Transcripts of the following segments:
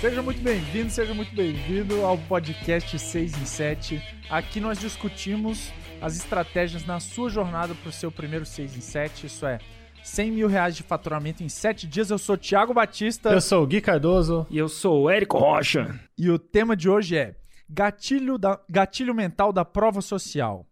Seja muito bem-vindo, seja muito bem-vindo ao podcast 6 em 7. Aqui nós discutimos as estratégias na sua jornada para o seu primeiro 6 em 7, isso é, 100 mil reais de faturamento em 7 dias. Eu sou Thiago Batista. Eu sou o Gui Cardoso. E eu sou o Érico Rocha. E o tema de hoje é gatilho, da, gatilho mental da prova social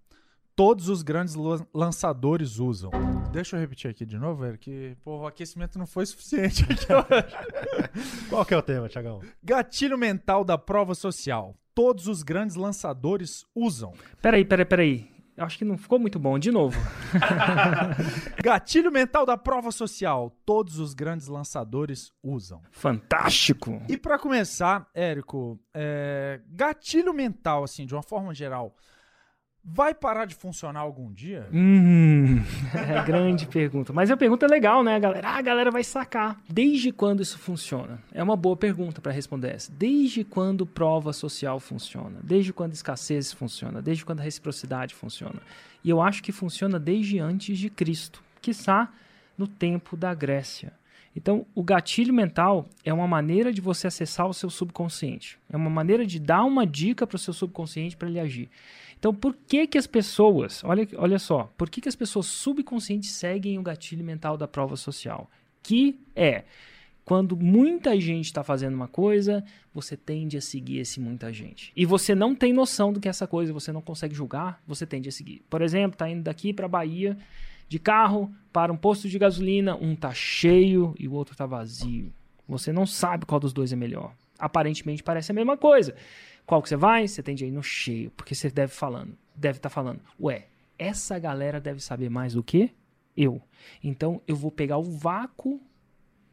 todos os grandes lançadores usam. Deixa eu repetir aqui de novo, velho, que pô, o aquecimento não foi suficiente aqui hoje. Qual que é o tema, Tiagão? Gatilho mental da prova social. Todos os grandes lançadores usam. Peraí, peraí, peraí. Acho que não ficou muito bom. De novo. Gatilho mental da prova social. Todos os grandes lançadores usam. Fantástico! E para começar, Érico, é... gatilho mental, assim, de uma forma geral. Vai parar de funcionar algum dia? Hum, é grande pergunta. Mas a pergunta é legal, né, galera? Ah, a galera vai sacar. Desde quando isso funciona? É uma boa pergunta para responder essa. Desde quando prova social funciona? Desde quando escassez funciona? Desde quando reciprocidade funciona? E eu acho que funciona desde antes de Cristo, quiçá no tempo da Grécia. Então, o gatilho mental é uma maneira de você acessar o seu subconsciente. É uma maneira de dar uma dica para o seu subconsciente para ele agir. Então, por que que as pessoas, olha, olha só, por que que as pessoas subconscientes seguem o gatilho mental da prova social? Que é quando muita gente está fazendo uma coisa, você tende a seguir esse muita gente. E você não tem noção do que é essa coisa, você não consegue julgar, você tende a seguir. Por exemplo, tá indo daqui para Bahia de carro para um posto de gasolina, um tá cheio e o outro tá vazio. Você não sabe qual dos dois é melhor. Aparentemente parece a mesma coisa. Qual que você vai? Você tende a ir no cheio, porque você deve falando, deve estar tá falando, ué, essa galera deve saber mais do que eu. Então eu vou pegar o vácuo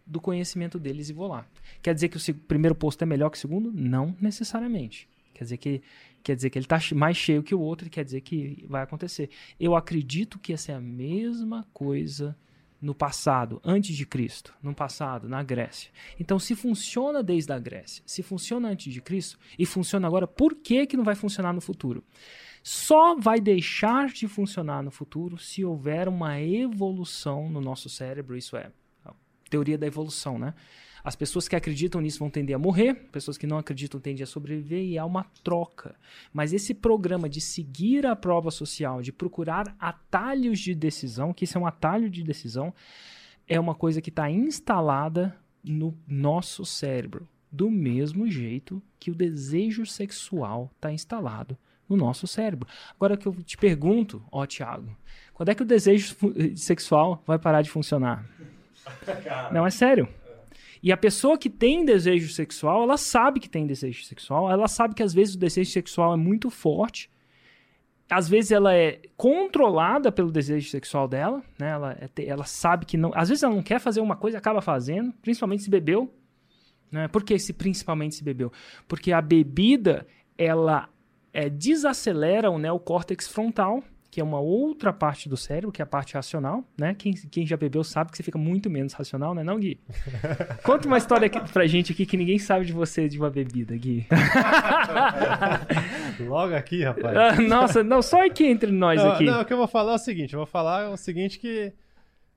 do conhecimento deles e vou lá. Quer dizer que o primeiro posto é melhor que o segundo? Não necessariamente. Quer dizer que quer dizer que ele está mais cheio que o outro quer dizer que vai acontecer. Eu acredito que essa é a mesma coisa no passado, antes de Cristo, no passado, na Grécia. Então, se funciona desde a Grécia, se funciona antes de Cristo e funciona agora, por que, que não vai funcionar no futuro? Só vai deixar de funcionar no futuro se houver uma evolução no nosso cérebro, isso é, a teoria da evolução, né? As pessoas que acreditam nisso vão tender a morrer, pessoas que não acreditam tendem a sobreviver e há uma troca. Mas esse programa de seguir a prova social, de procurar atalhos de decisão, que isso é um atalho de decisão, é uma coisa que está instalada no nosso cérebro, do mesmo jeito que o desejo sexual está instalado no nosso cérebro. Agora que eu te pergunto, ó Tiago, quando é que o desejo sexual vai parar de funcionar? Não, é sério. E a pessoa que tem desejo sexual, ela sabe que tem desejo sexual, ela sabe que às vezes o desejo sexual é muito forte, às vezes ela é controlada pelo desejo sexual dela, né? Ela, é, ela sabe que não. Às vezes ela não quer fazer uma coisa acaba fazendo, principalmente se bebeu. Né? Por que se principalmente se bebeu? Porque a bebida ela é, desacelera o neocórtex frontal, que é uma outra parte do cérebro, que é a parte racional, né? Quem, quem já bebeu sabe que você fica muito menos racional, né, não, Gui? Conta uma história aqui pra gente aqui que ninguém sabe de você de uma bebida, Gui. Logo aqui, rapaz. Ah, nossa, não, só aqui entre nós não, aqui. Não, o que eu vou falar é o seguinte, eu vou falar o seguinte que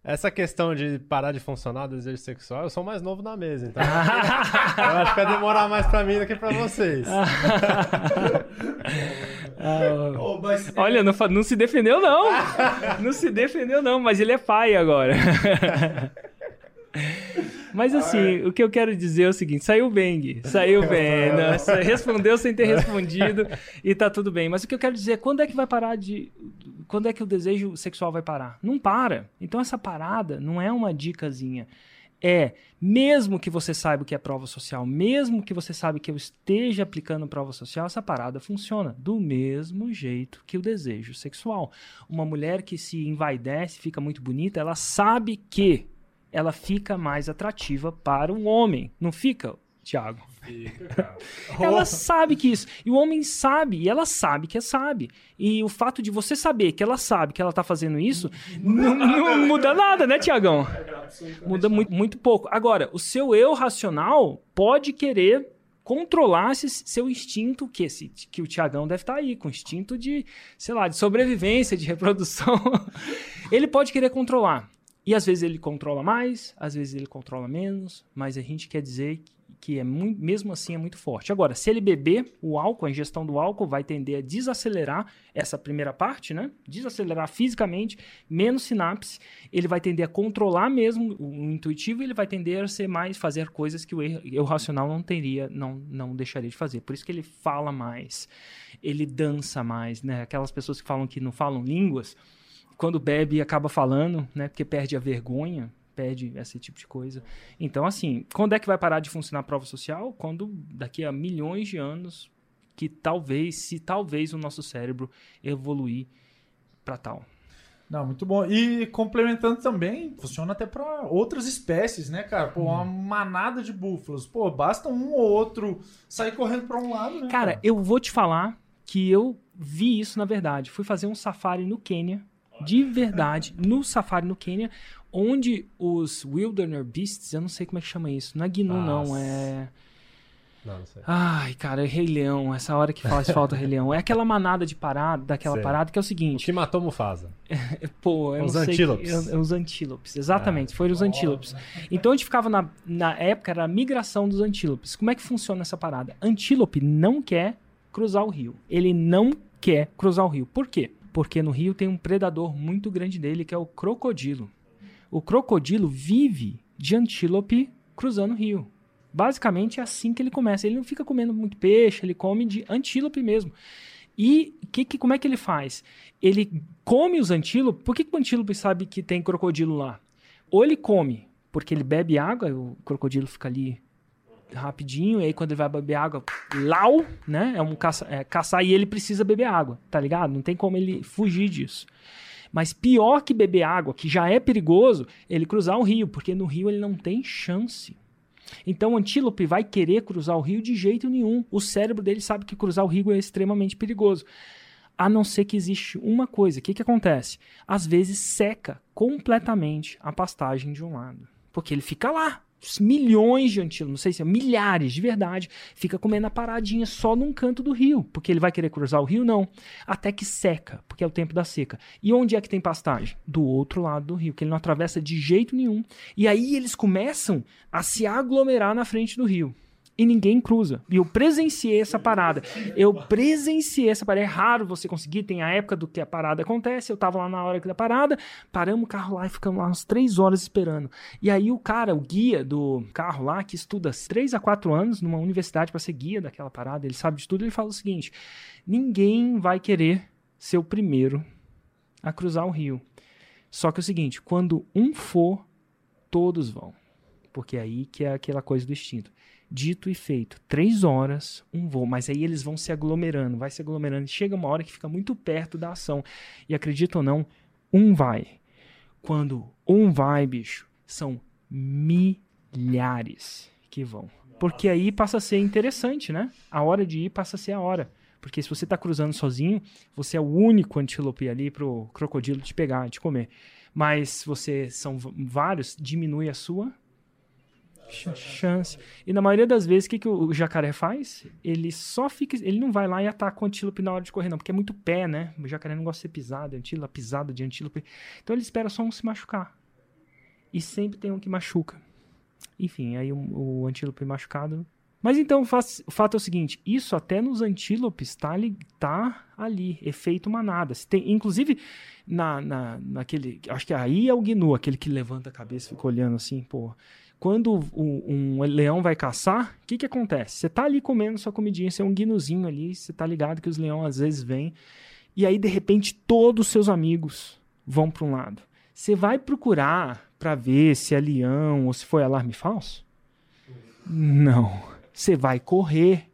essa questão de parar de funcionar o desejo sexual, eu sou mais novo na mesa, então. eu acho que vai demorar mais pra mim do que pra vocês. ah, oh, mas... Olha, não, não se defendeu, não. não se defendeu, não, mas ele é pai agora. Mas assim, o que eu quero dizer é o seguinte: saiu bem, Gui. Saiu bem. Nossa, respondeu sem ter respondido e tá tudo bem. Mas o que eu quero dizer é quando é que vai parar de. Quando é que o desejo sexual vai parar? Não para. Então essa parada não é uma dicasinha. É, mesmo que você saiba o que é prova social, mesmo que você saiba que eu esteja aplicando prova social, essa parada funciona do mesmo jeito que o desejo sexual. Uma mulher que se envaidece, fica muito bonita, ela sabe que ela fica mais atrativa para o homem. Não fica, Tiago? Fica, cara. ela sabe que isso. E o homem sabe, e ela sabe que é sabe. E o fato de você saber que ela sabe que ela tá fazendo isso, não, não muda nada, né, Tiagão? Muda muito, muito pouco. Agora, o seu eu racional pode querer controlar esse seu instinto, que, esse, que o Tiagão deve estar tá aí, com instinto de, sei lá, de sobrevivência, de reprodução. Ele pode querer controlar. E às vezes ele controla mais, às vezes ele controla menos, mas a gente quer dizer que é muito, mesmo assim é muito forte. Agora, se ele beber o álcool, a ingestão do álcool vai tender a desacelerar essa primeira parte, né? Desacelerar fisicamente, menos sinapse, ele vai tender a controlar mesmo o intuitivo, ele vai tender a ser mais fazer coisas que o o racional não teria, não não deixaria de fazer. Por isso que ele fala mais, ele dança mais, né? Aquelas pessoas que falam que não falam línguas, quando bebe acaba falando, né? Porque perde a vergonha, pede esse tipo de coisa. Então, assim, quando é que vai parar de funcionar a prova social? Quando daqui a milhões de anos que talvez, se talvez o nosso cérebro evoluir para tal. Não, muito bom. E complementando também, funciona até para outras espécies, né, cara? Pô, uma hum. manada de búfalos. Pô, basta um ou outro sair correndo para um lado, né? Cara, cara, eu vou te falar que eu vi isso na verdade. Fui fazer um safari no Quênia, de verdade, no safari no Quênia, onde os Wilderness Beasts, eu não sei como é que chama isso, não é Gnu não, é... Não, não sei. Ai, cara, é Rei Leão, essa hora que faz falta Rei Leão. É aquela manada de parada, daquela sei. parada que é o seguinte... O que matou Mufasa? Pô, eu os não antílopes. sei... os antílopes, exatamente, ah. foram os antílopes. Então a gente ficava na, na época, era a migração dos antílopes. Como é que funciona essa parada? Antílope não quer cruzar o rio. Ele não quer cruzar o rio. Por quê? Porque no rio tem um predador muito grande dele, que é o crocodilo. O crocodilo vive de antílope cruzando o rio. Basicamente é assim que ele começa. Ele não fica comendo muito peixe, ele come de antílope mesmo. E que, que, como é que ele faz? Ele come os antílopes. Por que, que o antílope sabe que tem crocodilo lá? Ou ele come porque ele bebe água, o crocodilo fica ali rapidinho, e aí quando ele vai beber água, lau, né? É um caça, é, caçar e ele precisa beber água, tá ligado? Não tem como ele fugir disso. Mas pior que beber água, que já é perigoso, ele cruzar o rio, porque no rio ele não tem chance. Então o antílope vai querer cruzar o rio de jeito nenhum. O cérebro dele sabe que cruzar o rio é extremamente perigoso. A não ser que existe uma coisa. O que, que acontece? Às vezes seca completamente a pastagem de um lado. Porque ele fica lá, milhões de antílopes, não sei se é milhares de verdade, fica comendo a paradinha só num canto do rio, porque ele vai querer cruzar o rio? Não. Até que seca, porque é o tempo da seca. E onde é que tem pastagem? Do outro lado do rio, que ele não atravessa de jeito nenhum. E aí eles começam a se aglomerar na frente do rio e ninguém cruza. E eu presenciei essa parada. Eu presenciei essa parada. É raro você conseguir, tem a época do que a parada acontece. Eu tava lá na hora da parada, paramos o carro lá e ficamos lá umas três horas esperando. E aí o cara, o guia do carro lá, que estuda três a quatro anos numa universidade para ser guia daquela parada, ele sabe de tudo, ele fala o seguinte: ninguém vai querer ser o primeiro a cruzar o rio. Só que é o seguinte, quando um for, todos vão. Porque é aí que é aquela coisa do instinto. Dito e feito. Três horas, um voo. Mas aí eles vão se aglomerando, vai se aglomerando. Chega uma hora que fica muito perto da ação. E acredita ou não, um vai. Quando um vai, bicho, são milhares que vão. Porque aí passa a ser interessante, né? A hora de ir passa a ser a hora. Porque se você está cruzando sozinho, você é o único antílope ali pro crocodilo te pegar, te comer. Mas se você são vários, diminui a sua chance. E na maioria das vezes, o que, que o jacaré faz? Ele só fica. Ele não vai lá e ataca o antílope na hora de correr, não, porque é muito pé, né? O jacaré não gosta de ser pisado, antílope, pisada de antílope. Então ele espera só um se machucar. E sempre tem um que machuca. Enfim, aí o, o antílope machucado. Mas então faz, o fato é o seguinte: isso até nos antílopes tá tá ali efeito manada. Tem, inclusive, na, na, naquele. Acho que aí é o gnu, aquele que levanta a cabeça e fica olhando assim, pô. Quando um, um leão vai caçar, o que, que acontece? Você tá ali comendo sua comidinha, você é um guinozinho ali, você tá ligado que os leões às vezes vêm, e aí de repente todos os seus amigos vão para um lado. Você vai procurar para ver se é leão ou se foi alarme falso? Não. Você vai correr.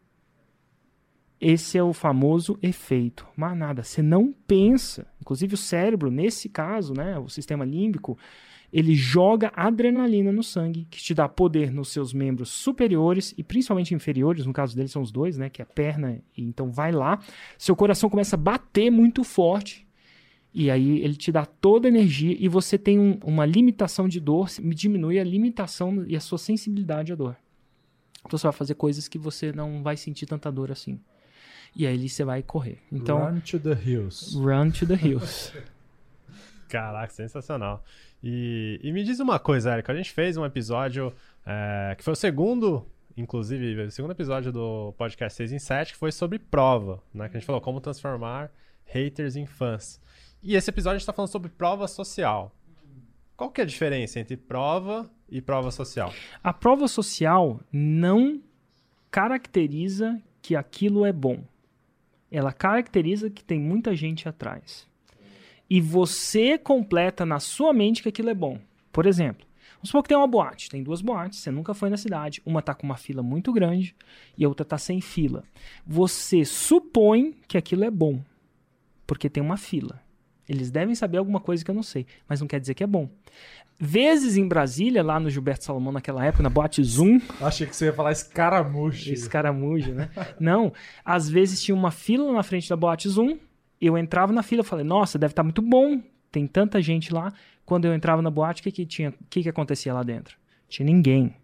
Esse é o famoso efeito manada. Você não pensa. Inclusive o cérebro, nesse caso, né, o sistema límbico, ele joga adrenalina no sangue, que te dá poder nos seus membros superiores e principalmente inferiores, no caso dele são os dois, né, que é a perna, e então vai lá, seu coração começa a bater muito forte, e aí ele te dá toda a energia e você tem um, uma limitação de dor, diminui a limitação e a sua sensibilidade à dor. Então você vai fazer coisas que você não vai sentir tanta dor assim. E aí você vai correr. Então, run to the hills. Run to the hills. Caraca, sensacional. E, e me diz uma coisa, Érico, a gente fez um episódio é, que foi o segundo inclusive, o segundo episódio do podcast 6 em 7, que foi sobre prova, né? Que a gente falou como transformar haters em fãs. E esse episódio a gente tá falando sobre prova social. Qual que é a diferença entre prova e prova social? A prova social não caracteriza que aquilo é bom. Ela caracteriza que tem muita gente atrás. E você completa na sua mente que aquilo é bom. Por exemplo, vamos supor que tem uma boate. Tem duas boates, você nunca foi na cidade. Uma tá com uma fila muito grande e a outra tá sem fila. Você supõe que aquilo é bom, porque tem uma fila. Eles devem saber alguma coisa que eu não sei, mas não quer dizer que é bom. Vezes em Brasília, lá no Gilberto Salomão, naquela época, na boate Zoom. Achei que você ia falar escaramujo. Escaramujo, né? não, às vezes tinha uma fila na frente da boate Zoom. Eu entrava na fila falei, nossa, deve estar tá muito bom. Tem tanta gente lá. Quando eu entrava na boate, o que, que tinha? Que, que acontecia lá dentro? Tinha ninguém.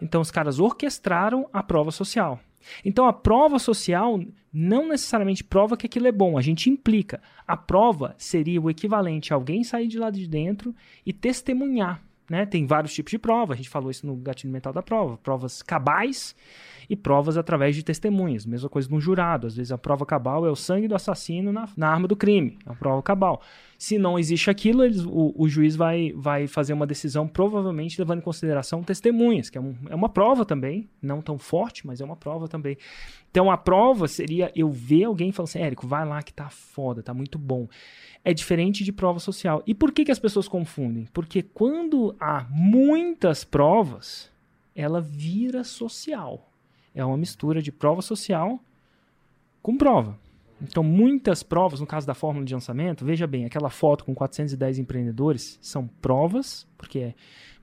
Então os caras orquestraram a prova social. Então a prova social não necessariamente prova que aquilo é bom, a gente implica. A prova seria o equivalente a alguém sair de lá de dentro e testemunhar. Né? Tem vários tipos de prova, a gente falou isso no gatilho mental da prova. Provas cabais e provas através de testemunhas. Mesma coisa no jurado. Às vezes a prova cabal é o sangue do assassino na, na arma do crime. É a prova cabal. Se não existe aquilo, eles, o, o, juiz vai, vai fazer uma decisão, provavelmente levando em consideração testemunhas, que é, um, é uma prova também, não tão forte, mas é uma prova também. Então a prova seria eu ver alguém e falar assim, Érico, vai lá que tá foda, tá muito bom. É diferente de prova social. E por que, que as pessoas confundem? Porque quando há muitas provas, ela vira social é uma mistura de prova social com prova. Então, muitas provas, no caso da fórmula de lançamento, veja bem, aquela foto com 410 empreendedores são provas, porque é,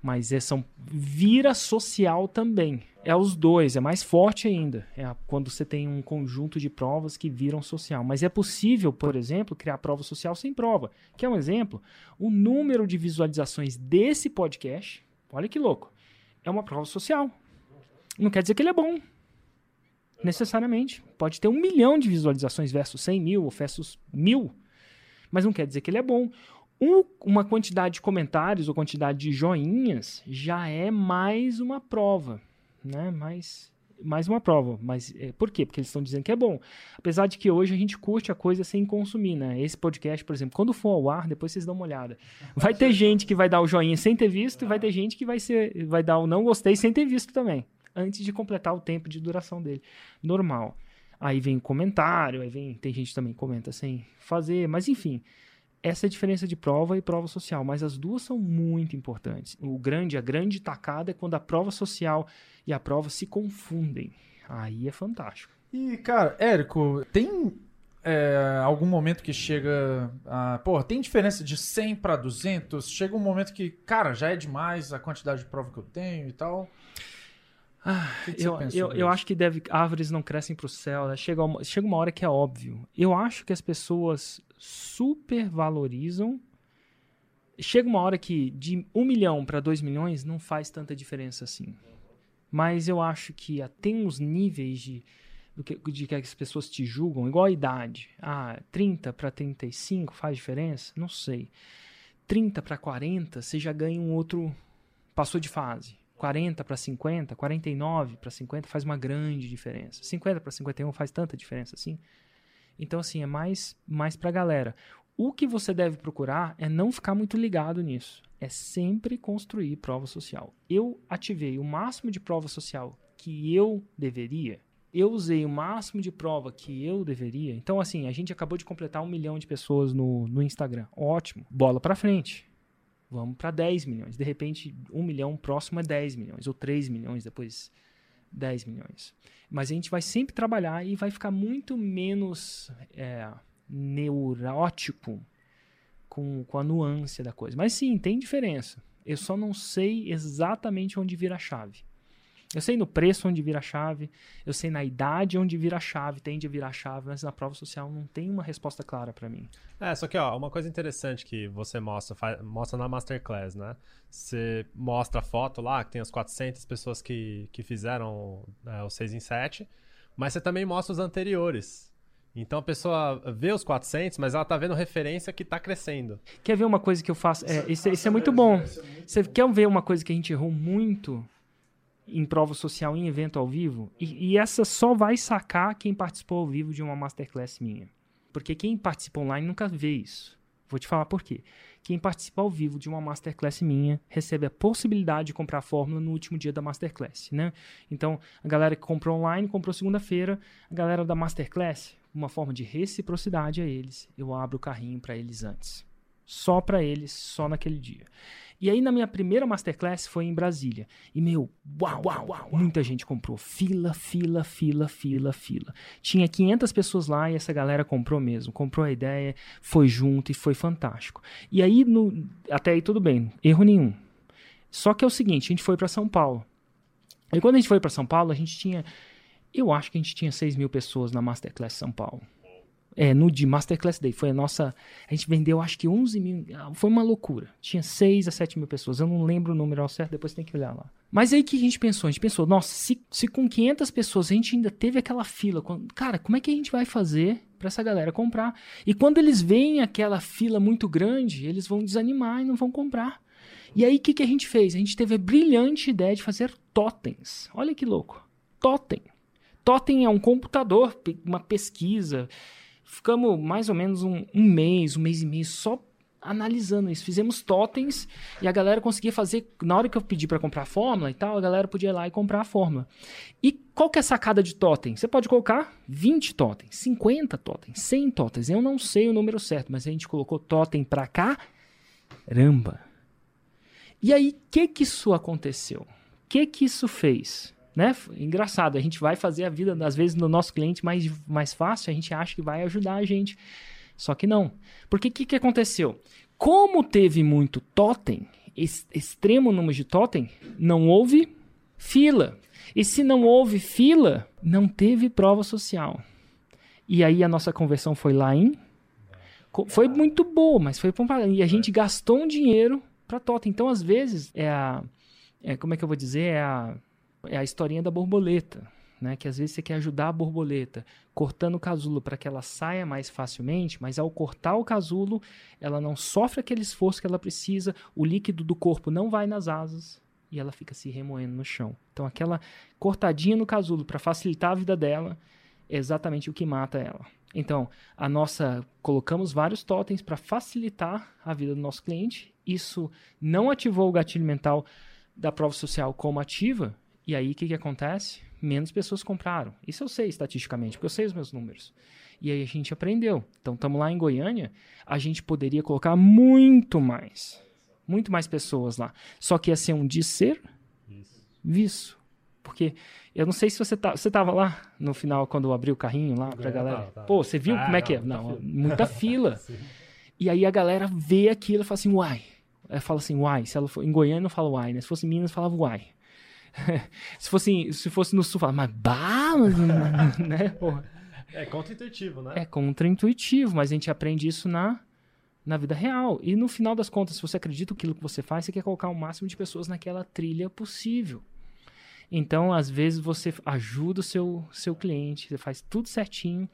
mas é, são vira social também. É os dois, é mais forte ainda. É quando você tem um conjunto de provas que viram social. Mas é possível, por exemplo, criar prova social sem prova. Que é um exemplo, o número de visualizações desse podcast, olha que louco, é uma prova social. Não quer dizer que ele é bom. Necessariamente. Pode ter um milhão de visualizações versus 100 mil ou versus mil, mas não quer dizer que ele é bom. Um, uma quantidade de comentários ou quantidade de joinhas já é mais uma prova, né? Mais, mais uma prova. Mas é, por quê? Porque eles estão dizendo que é bom. Apesar de que hoje a gente curte a coisa sem consumir, né? Esse podcast, por exemplo, quando for ao ar, depois vocês dão uma olhada. Vai ter gente que vai dar o joinha sem ter visto e vai ter gente que vai, ser, vai dar o não gostei sem ter visto também antes de completar o tempo de duração dele. Normal. Aí vem o comentário, aí vem. Tem gente também comenta sem fazer, mas enfim. Essa é a diferença de prova e prova social, mas as duas são muito importantes. O grande, a grande tacada é quando a prova social e a prova se confundem. Aí é fantástico. E, cara, Érico, tem é, algum momento que chega a. Pô, tem diferença de 100 para 200? Chega um momento que, cara, já é demais a quantidade de prova que eu tenho e tal. Ah, que que eu, eu, eu acho que deve, árvores não crescem para o céu. Né? Chega, uma, chega uma hora que é óbvio. Eu acho que as pessoas supervalorizam. Chega uma hora que de um milhão para dois milhões não faz tanta diferença assim. Mas eu acho que tem uns níveis de, de que as pessoas te julgam, igual a idade. Ah, 30 para 35 faz diferença? Não sei. 30 para 40, você já ganha um outro. Passou de fase 40 para 50, 49 para 50 faz uma grande diferença. 50 para 51 faz tanta diferença assim. Então, assim, é mais, mais para a galera. O que você deve procurar é não ficar muito ligado nisso. É sempre construir prova social. Eu ativei o máximo de prova social que eu deveria. Eu usei o máximo de prova que eu deveria. Então, assim, a gente acabou de completar um milhão de pessoas no, no Instagram. Ótimo. Bola para frente vamos para 10 milhões. De repente, 1 milhão próximo é 10 milhões, ou 3 milhões, depois 10 milhões. Mas a gente vai sempre trabalhar e vai ficar muito menos é, neurótico com, com a nuance da coisa. Mas sim, tem diferença. Eu só não sei exatamente onde vira a chave. Eu sei no preço onde vira a chave, eu sei na idade onde vira a chave, tende a virar a chave, mas na prova social não tem uma resposta clara para mim. É, só que ó, uma coisa interessante que você mostra, faz, mostra na Masterclass, né? Você mostra a foto lá, que tem as 400 pessoas que, que fizeram é, o 6 em 7, mas você também mostra os anteriores. Então a pessoa vê os 400, mas ela tá vendo referência que tá crescendo. Quer ver uma coisa que eu faço? É, isso, isso é muito bom. Você quer ver uma coisa que a gente errou muito? Em prova social em evento ao vivo, e, e essa só vai sacar quem participou ao vivo de uma masterclass minha. Porque quem participa online nunca vê isso. Vou te falar por quê. Quem participa ao vivo de uma masterclass minha recebe a possibilidade de comprar a fórmula no último dia da masterclass, né? Então, a galera que comprou online, comprou segunda-feira, a galera da masterclass, uma forma de reciprocidade a eles, eu abro o carrinho para eles antes. Só para eles, só naquele dia. E aí, na minha primeira masterclass foi em Brasília. E, meu, uau, uau, uau, muita gente comprou. Fila, fila, fila, fila, fila. Tinha 500 pessoas lá e essa galera comprou mesmo. Comprou a ideia, foi junto e foi fantástico. E aí, no, até aí tudo bem, erro nenhum. Só que é o seguinte, a gente foi para São Paulo. E quando a gente foi para São Paulo, a gente tinha... Eu acho que a gente tinha 6 mil pessoas na Masterclass São Paulo. É, no de Masterclass Day. Foi a nossa. A gente vendeu acho que 11 mil. Foi uma loucura. Tinha 6 a 7 mil pessoas. Eu não lembro o número ao certo, depois tem que olhar lá. Mas aí o que a gente pensou? A gente pensou, nossa, se, se com 500 pessoas a gente ainda teve aquela fila. Cara, como é que a gente vai fazer para essa galera comprar? E quando eles veem aquela fila muito grande, eles vão desanimar e não vão comprar. E aí o que, que a gente fez? A gente teve a brilhante ideia de fazer totens. Olha que louco. Totem. Totem é um computador, uma pesquisa Ficamos mais ou menos um, um mês, um mês e meio só analisando isso. Fizemos totens e a galera conseguia fazer. Na hora que eu pedi para comprar a fórmula e tal, a galera podia ir lá e comprar a fórmula. E qual que é a sacada de totem? Você pode colocar 20 totens, 50 totens, 100 totens. Eu não sei o número certo, mas a gente colocou totem para cá. Caramba! E aí, o que que isso aconteceu? O que que isso fez? Né? Engraçado, a gente vai fazer a vida, às vezes, do nosso cliente mais, mais fácil, a gente acha que vai ajudar a gente. Só que não. Porque o que, que aconteceu? Como teve muito totem, ex extremo número de totem, não houve fila. E se não houve fila, não teve prova social. E aí a nossa conversão foi lá em. Foi muito boa, mas foi. E a gente gastou um dinheiro para totem. Então, às vezes, é a. É, como é que eu vou dizer? É a é a historinha da borboleta, né? Que às vezes você quer ajudar a borboleta cortando o casulo para que ela saia mais facilmente, mas ao cortar o casulo, ela não sofre aquele esforço que ela precisa, o líquido do corpo não vai nas asas e ela fica se remoendo no chão. Então aquela cortadinha no casulo para facilitar a vida dela é exatamente o que mata ela. Então, a nossa colocamos vários totens para facilitar a vida do nosso cliente. Isso não ativou o gatilho mental da prova social como ativa, e aí o que, que acontece? Menos pessoas compraram. Isso eu sei estatisticamente, porque eu sei os meus números. E aí a gente aprendeu. Então estamos lá em Goiânia, a gente poderia colocar muito mais. Muito mais pessoas lá. Só que ia ser um disser visto. Porque eu não sei se você tá, você tava lá no final quando eu abri o carrinho lá pra galera. Tá, tá. Pô, você viu ah, como é que é? Não, muita fila. e aí a galera vê aquilo e fala assim, uai. Ela fala assim, uai. Se ela for em Goiânia não fala uai, né? Se fosse em Minas falava uai. se, fosse, se fosse no sul, fala, mas bah, né? Porra. É contra-intuitivo, né? É contra-intuitivo, mas a gente aprende isso na, na vida real. E no final das contas, se você acredita naquilo que você faz, você quer colocar o máximo de pessoas naquela trilha possível. Então, às vezes, você ajuda o seu, seu cliente, você faz tudo certinho.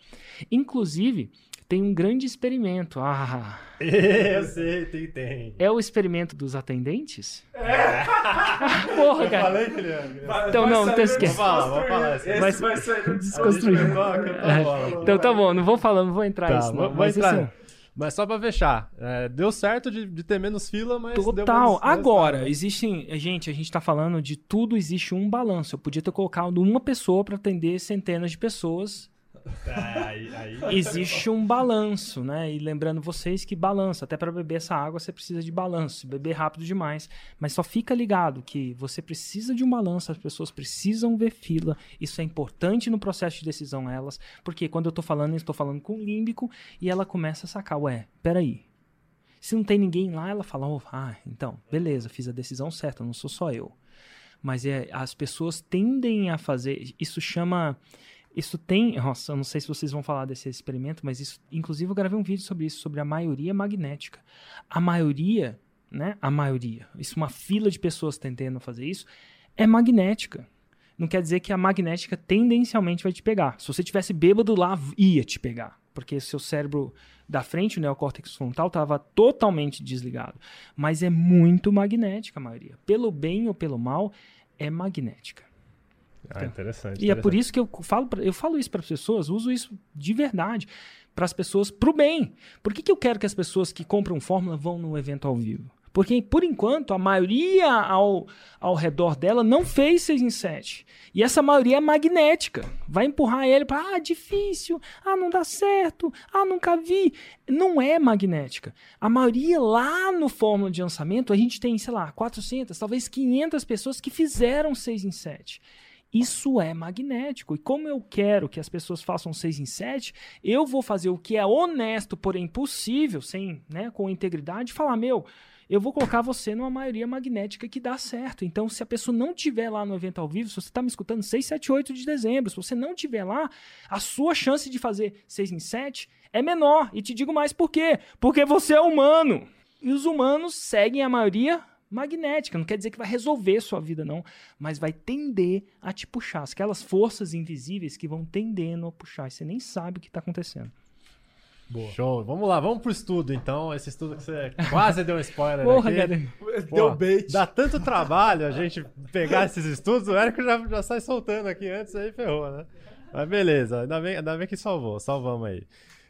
Inclusive, tem um grande experimento. Ah! Eu sei, tem, tem. É o experimento dos atendentes? É. Porra, cara. Eu falei, Guilherme. Então, não, então esquece. Vou falar, vou falar. Esse vai, vai ser desconstruído. É. Então, tá bom, não vou falar, não vou entrar tá, nisso. Não. Vou mas, entrar. Assim, mas só pra fechar, é, deu certo de, de, ter menos fila, mas. Total. Menos, Agora, menos existem. Gente, a gente tá falando de tudo, existe um balanço. Eu podia ter colocado uma pessoa para atender centenas de pessoas. Existe um balanço, né? E lembrando vocês que balanço, até para beber essa água você precisa de balanço, beber rápido demais. Mas só fica ligado que você precisa de um balanço, as pessoas precisam ver fila. Isso é importante no processo de decisão elas, porque quando eu estou falando, eu estou falando com o límbico e ela começa a sacar, ué, peraí. Se não tem ninguém lá, ela fala, oh, ah, então, beleza, fiz a decisão certa, não sou só eu. Mas é, as pessoas tendem a fazer, isso chama isso tem. Nossa, eu não sei se vocês vão falar desse experimento, mas isso. Inclusive, eu gravei um vídeo sobre isso, sobre a maioria magnética. A maioria, né? A maioria. Isso, uma fila de pessoas tentando fazer isso, é magnética. Não quer dizer que a magnética tendencialmente vai te pegar. Se você tivesse bêbado lá, ia te pegar. Porque seu cérebro da frente, o neocórtex frontal, estava totalmente desligado. Mas é muito magnética a maioria. Pelo bem ou pelo mal, é magnética. Ah, interessante. E é por isso que eu falo, eu falo isso para as pessoas, uso isso de verdade para as pessoas pro bem. Por que, que eu quero que as pessoas que compram fórmula vão no evento ao vivo? Porque, por enquanto, a maioria ao, ao redor dela não fez 6 em 7. E essa maioria é magnética. Vai empurrar ele para, ah, difícil, ah, não dá certo, ah, nunca vi. Não é magnética. A maioria lá no fórmula de lançamento, a gente tem, sei lá, 400, talvez 500 pessoas que fizeram 6 em 7. Isso é magnético. E como eu quero que as pessoas façam 6 em 7, eu vou fazer o que é honesto, porém possível, sem, né, com integridade, falar, meu, eu vou colocar você numa maioria magnética que dá certo. Então, se a pessoa não tiver lá no evento ao vivo, se você está me escutando 6, 7, 8 de dezembro, se você não tiver lá, a sua chance de fazer 6 em 7 é menor. E te digo mais por quê? Porque você é humano. E os humanos seguem a maioria magnética. Não quer dizer que vai resolver sua vida, não. Mas vai tender a te puxar. Aquelas forças invisíveis que vão tendendo a puxar. E você nem sabe o que está acontecendo. Boa. Show. Vamos lá, vamos pro estudo então. Esse estudo que você quase deu um spoiler Porra, aqui. cara. Pô, Deu bait. Dá tanto trabalho a gente pegar esses estudos, o Érico já, já sai soltando aqui antes, aí ferrou, né? Mas beleza, ainda bem, ainda bem que salvou, salvamos aí.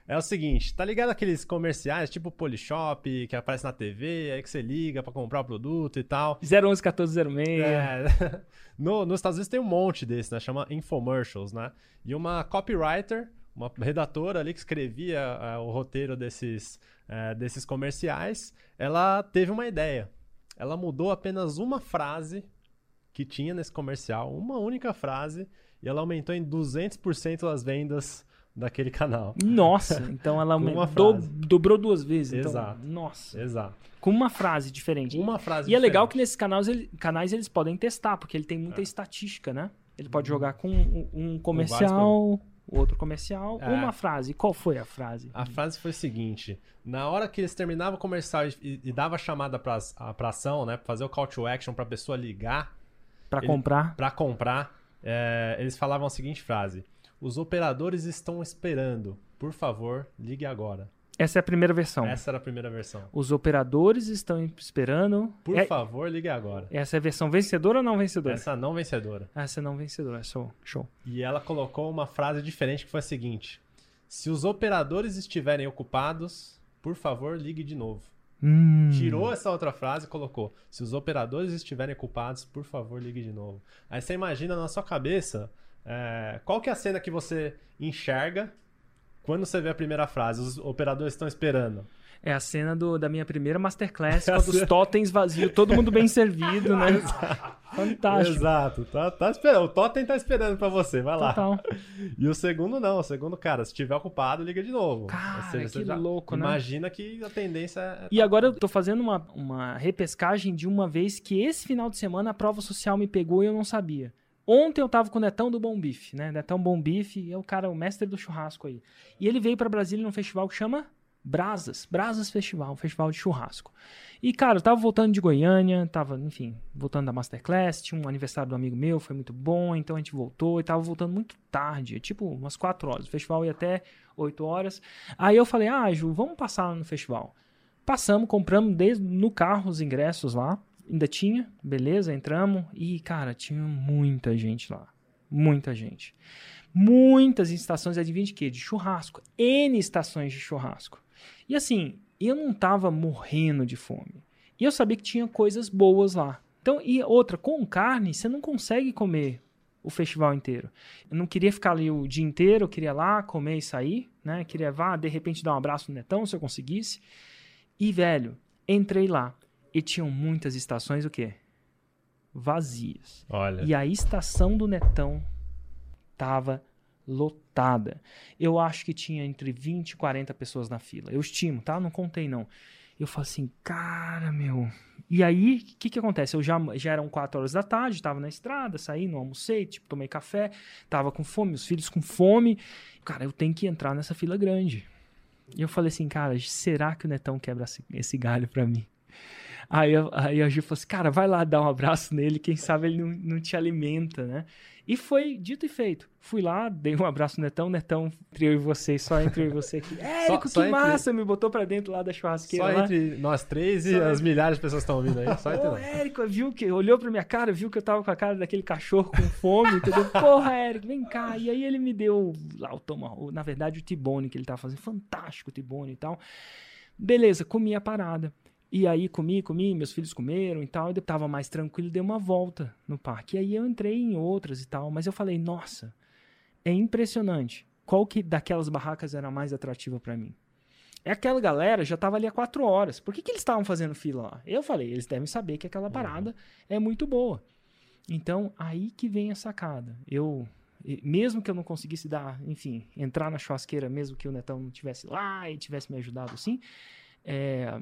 É o seguinte, tá ligado aqueles comerciais tipo Polishop, que aparece na TV, aí que você liga pra comprar o produto e tal? 011 1406. É, no, nos Estados Unidos tem um monte desse, né? Chama infomercials, né? E uma copywriter, uma redatora ali que escrevia é, o roteiro desses, é, desses comerciais, ela teve uma ideia. Ela mudou apenas uma frase que tinha nesse comercial, uma única frase, e ela aumentou em 200% as vendas daquele canal. Nossa, então ela Com uma aumentou, frase. dobrou duas vezes. Então, Exato. nossa. Exato. Com uma frase diferente. Uma frase E é legal que diferente. nesses canais, ele- canais eles podem testar, porque ele tem É. muita estatística, né? Ele pode Uhum. jogar com um, um comercial, outro comercial, É. uma frase. Qual foi a frase? A frase foi o seguinte: na hora que eles terminavam o comercial e, e, e dava a chamada pra, a- pra ação, né? Pra fazer o call to action pra pessoa ligar Pra ele- comprar? pra comprar, é, eles falavam a seguinte frase: Os operadores estão esperando. Por favor, ligue agora. Essa é a primeira versão. Essa era a primeira versão. Os operadores estão esperando. Por É- favor, ligue agora. essa é a versão vencedora ou não vencedora? Essa não vencedora. Essa é não vencedora. Show. Show. E ela colocou uma frase diferente que foi a seguinte: Se os operadores estiverem ocupados, por favor, ligue de novo. Hum. Tirou essa outra frase e colocou: Se os operadores estiverem ocupados, por favor, ligue de novo. Aí você imagina na sua cabeça é, qual que é a cena que você enxerga quando você vê a primeira frase. Os operadores estão esperando. É a cena do- da minha primeira masterclass, É a quando os cena- totens vazios, todo mundo bem servido, né? Fantástico. Exato. Tá, tá esperando. O Totem tá esperando pra você. Vai lá. Total. E o segundo não. O segundo, cara, se estiver ocupado, liga de novo. Cara, seja, que louco, né? Imagina que a tendência é. E agora eu tô fazendo uma, uma repescagem de uma vez que esse final de semana a prova social me pegou e eu não sabia. Ontem eu tava com o Netão do Bom Bife, né? Netão Bom Bife é o cara, o mestre do churrasco aí. E ele veio pra Brasília num festival que chama Brasas, Brasas Festival, um festival de churrasco. E, cara, eu tava voltando de Goiânia, tava, enfim, voltando da Masterclass, tinha um aniversário do amigo meu, foi muito bom, então a gente voltou e tava voltando muito tarde, tipo umas 4 horas. O festival ia até 8 horas. Aí eu falei, ah, Ju, vamos passar no festival. Passamos, compramos desde no carro os ingressos lá. Ainda tinha, beleza, entramos. E, cara, tinha muita gente lá. Muita gente. Muitas estações, adivinha de quê? De churrasco. N estações de churrasco. E assim, eu não tava morrendo de fome. E eu sabia que tinha coisas boas lá. Então, e outra, com carne, você não consegue comer o festival inteiro. Eu não queria ficar ali o dia inteiro, eu queria lá comer e sair, né? Queria vá, de repente dar um abraço no Netão, se eu conseguisse. E, velho, entrei lá e tinham muitas estações, o quê? Vazias. Olha. E a estação do Netão tava lotada. Eu acho que tinha entre 20 e 40 pessoas na fila. Eu estimo, tá? Não contei, não. Eu falo assim, cara, meu. E aí, o que que acontece? Eu já, já eram 4 horas da tarde, tava na estrada, saí, não almocei, tipo, tomei café, tava com fome, os filhos com fome. Cara, eu tenho que entrar nessa fila grande. E eu falei assim, cara, será que o Netão quebra esse- esse galho pra mim? Aí, aí a Gil falou assim, cara, vai lá dar um abraço nele, quem sabe ele não, não te alimenta, né? E foi dito e feito. Fui lá, dei um abraço no Netão, Netão, entre eu e você, só entre eu e você aqui. Érico, só que entre- massa! Me botou pra dentro lá da churrasqueira. Só lá. entre nós três e Só as milhares de pessoas que estão ouvindo aí. Só entre Ô, nós. Érico, viu que olhou pra minha cara, viu que eu tava com a cara daquele cachorro com fome, entendeu? Porra, Érico, vem cá. E aí ele me deu lá o tomahawk, na verdade o tibone que ele tava fazendo, fantástico o tibone e tal. Beleza, comi a parada. E aí comi, comi, meus filhos comeram e tal, eu tava mais tranquilo, dei uma volta no parque. E aí eu entrei em outras e tal, mas eu falei, nossa, é impressionante. Qual que daquelas barracas era mais atrativa pra mim? É aquela galera já tava ali há quatro horas. Por que, que eles estavam fazendo fila lá? Eu falei, eles devem saber que aquela parada é muito boa. Então, aí que vem a sacada. Eu, mesmo que eu não conseguisse dar, enfim, entrar na churrasqueira, mesmo que o Netão não tivesse lá e tivesse me ajudado assim, é,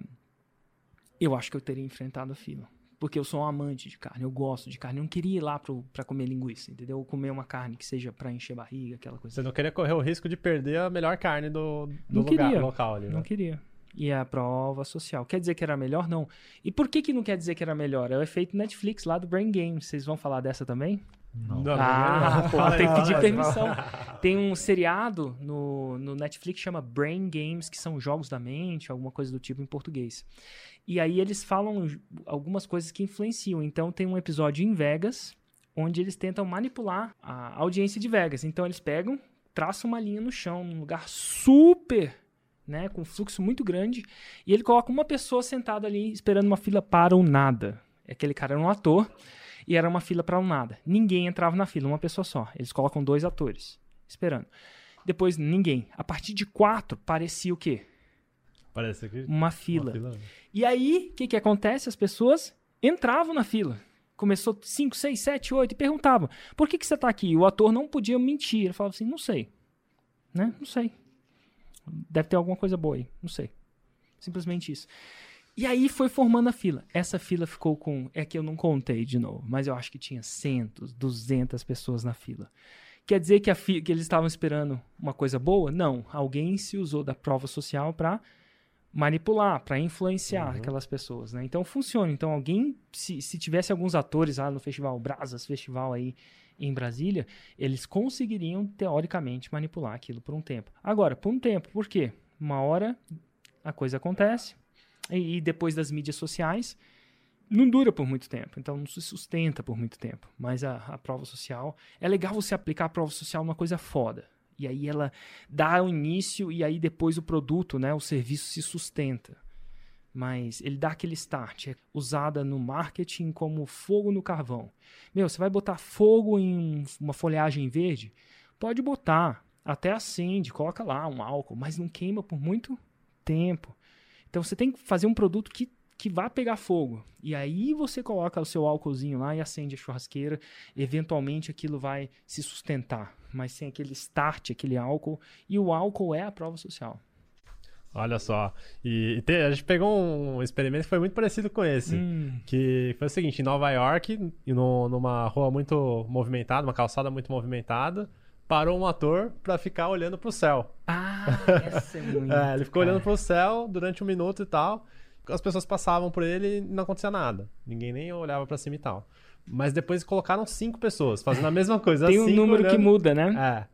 eu acho que eu teria enfrentado a fila. Porque eu sou um amante de carne, eu gosto de carne. Eu não queria ir lá pro, pra comer linguiça, entendeu? Ou comer uma carne que seja pra encher barriga, aquela coisa. Você não queria correr o risco de perder a melhor carne do, do Não lugar, queria. local ali, né? Não queria. E a prova social. Quer dizer que era melhor? Não. E por que, que não quer dizer que era melhor? É o efeito Netflix lá do Brain Games. Vocês vão falar dessa também? Não, Ah, não, pô, Fala aí, tem que pedir permissão. Tem um seriado no, no Netflix que chama Brain Games, que são jogos da mente, alguma coisa do tipo em português. E aí eles falam algumas coisas que influenciam. Então tem um episódio em Vegas, onde eles tentam manipular a audiência de Vegas. Então eles pegam, traçam uma linha no chão, num lugar super, né, com fluxo muito grande, e ele coloca uma pessoa sentada ali esperando uma fila para o nada. Aquele cara era um ator e era uma fila para um nada. Ninguém entrava na fila, uma pessoa só. Eles colocam dois atores esperando. Depois ninguém. A partir de quatro parecia o quê? Parece que Uma fila. uma fila. E aí, o que, que acontece? As pessoas entravam na fila. Começou 5, 6, 7, 8 e perguntavam: por que, que você tá aqui? E o ator não podia mentir. Ele falava assim: não sei. Né? Não sei. Deve ter alguma coisa boa aí. Não sei. Simplesmente isso. E aí foi formando a fila. Essa fila ficou com. É que eu não contei de novo, mas eu acho que tinha centos, 200 pessoas na fila. Quer dizer que, a fi- que eles estavam esperando uma coisa boa? Não. Alguém se usou da prova social para manipular, para influenciar aquelas pessoas, né? Então funciona. Então alguém, se, se tivesse alguns atores lá no festival Brasas Festival aí em Brasília, eles conseguiriam teoricamente manipular aquilo por um tempo. Agora, por um tempo, por quê? Uma hora a coisa acontece e, e depois das mídias sociais não dura por muito tempo, então não se sustenta por muito tempo. Mas a, a prova social é legal você aplicar a prova social numa coisa foda. E aí ela dá o início e aí depois o produto, né, o serviço se sustenta. Mas ele dá aquele start, é usada no marketing como fogo no carvão. Meu, você vai botar fogo em um- uma folhagem verde? Pode botar, até acende, coloca lá um álcool, mas não queima por muito tempo. Então você tem que fazer um produto que, que vá pegar fogo. E aí você coloca o seu álcoolzinho lá e acende a churrasqueira. Eventualmente aquilo vai se sustentar. Mas sem aquele start, aquele álcool. E o álcool é a prova social. Olha só. E, e te- a gente pegou um experimento que foi muito parecido com esse. Hum, Que foi o seguinte, em Nova York, e no- numa rua muito movimentada, uma calçada muito movimentada, parou um ator pra ficar olhando pro céu. Ah, essa é muito. É, ele ficou cara. olhando pro céu durante um minuto e tal. As pessoas passavam por ele e não acontecia nada. Ninguém nem olhava pra cima e tal. Mas depois colocaram cinco pessoas fazendo a mesma coisa. Tem um número que olhando- muda, né? É.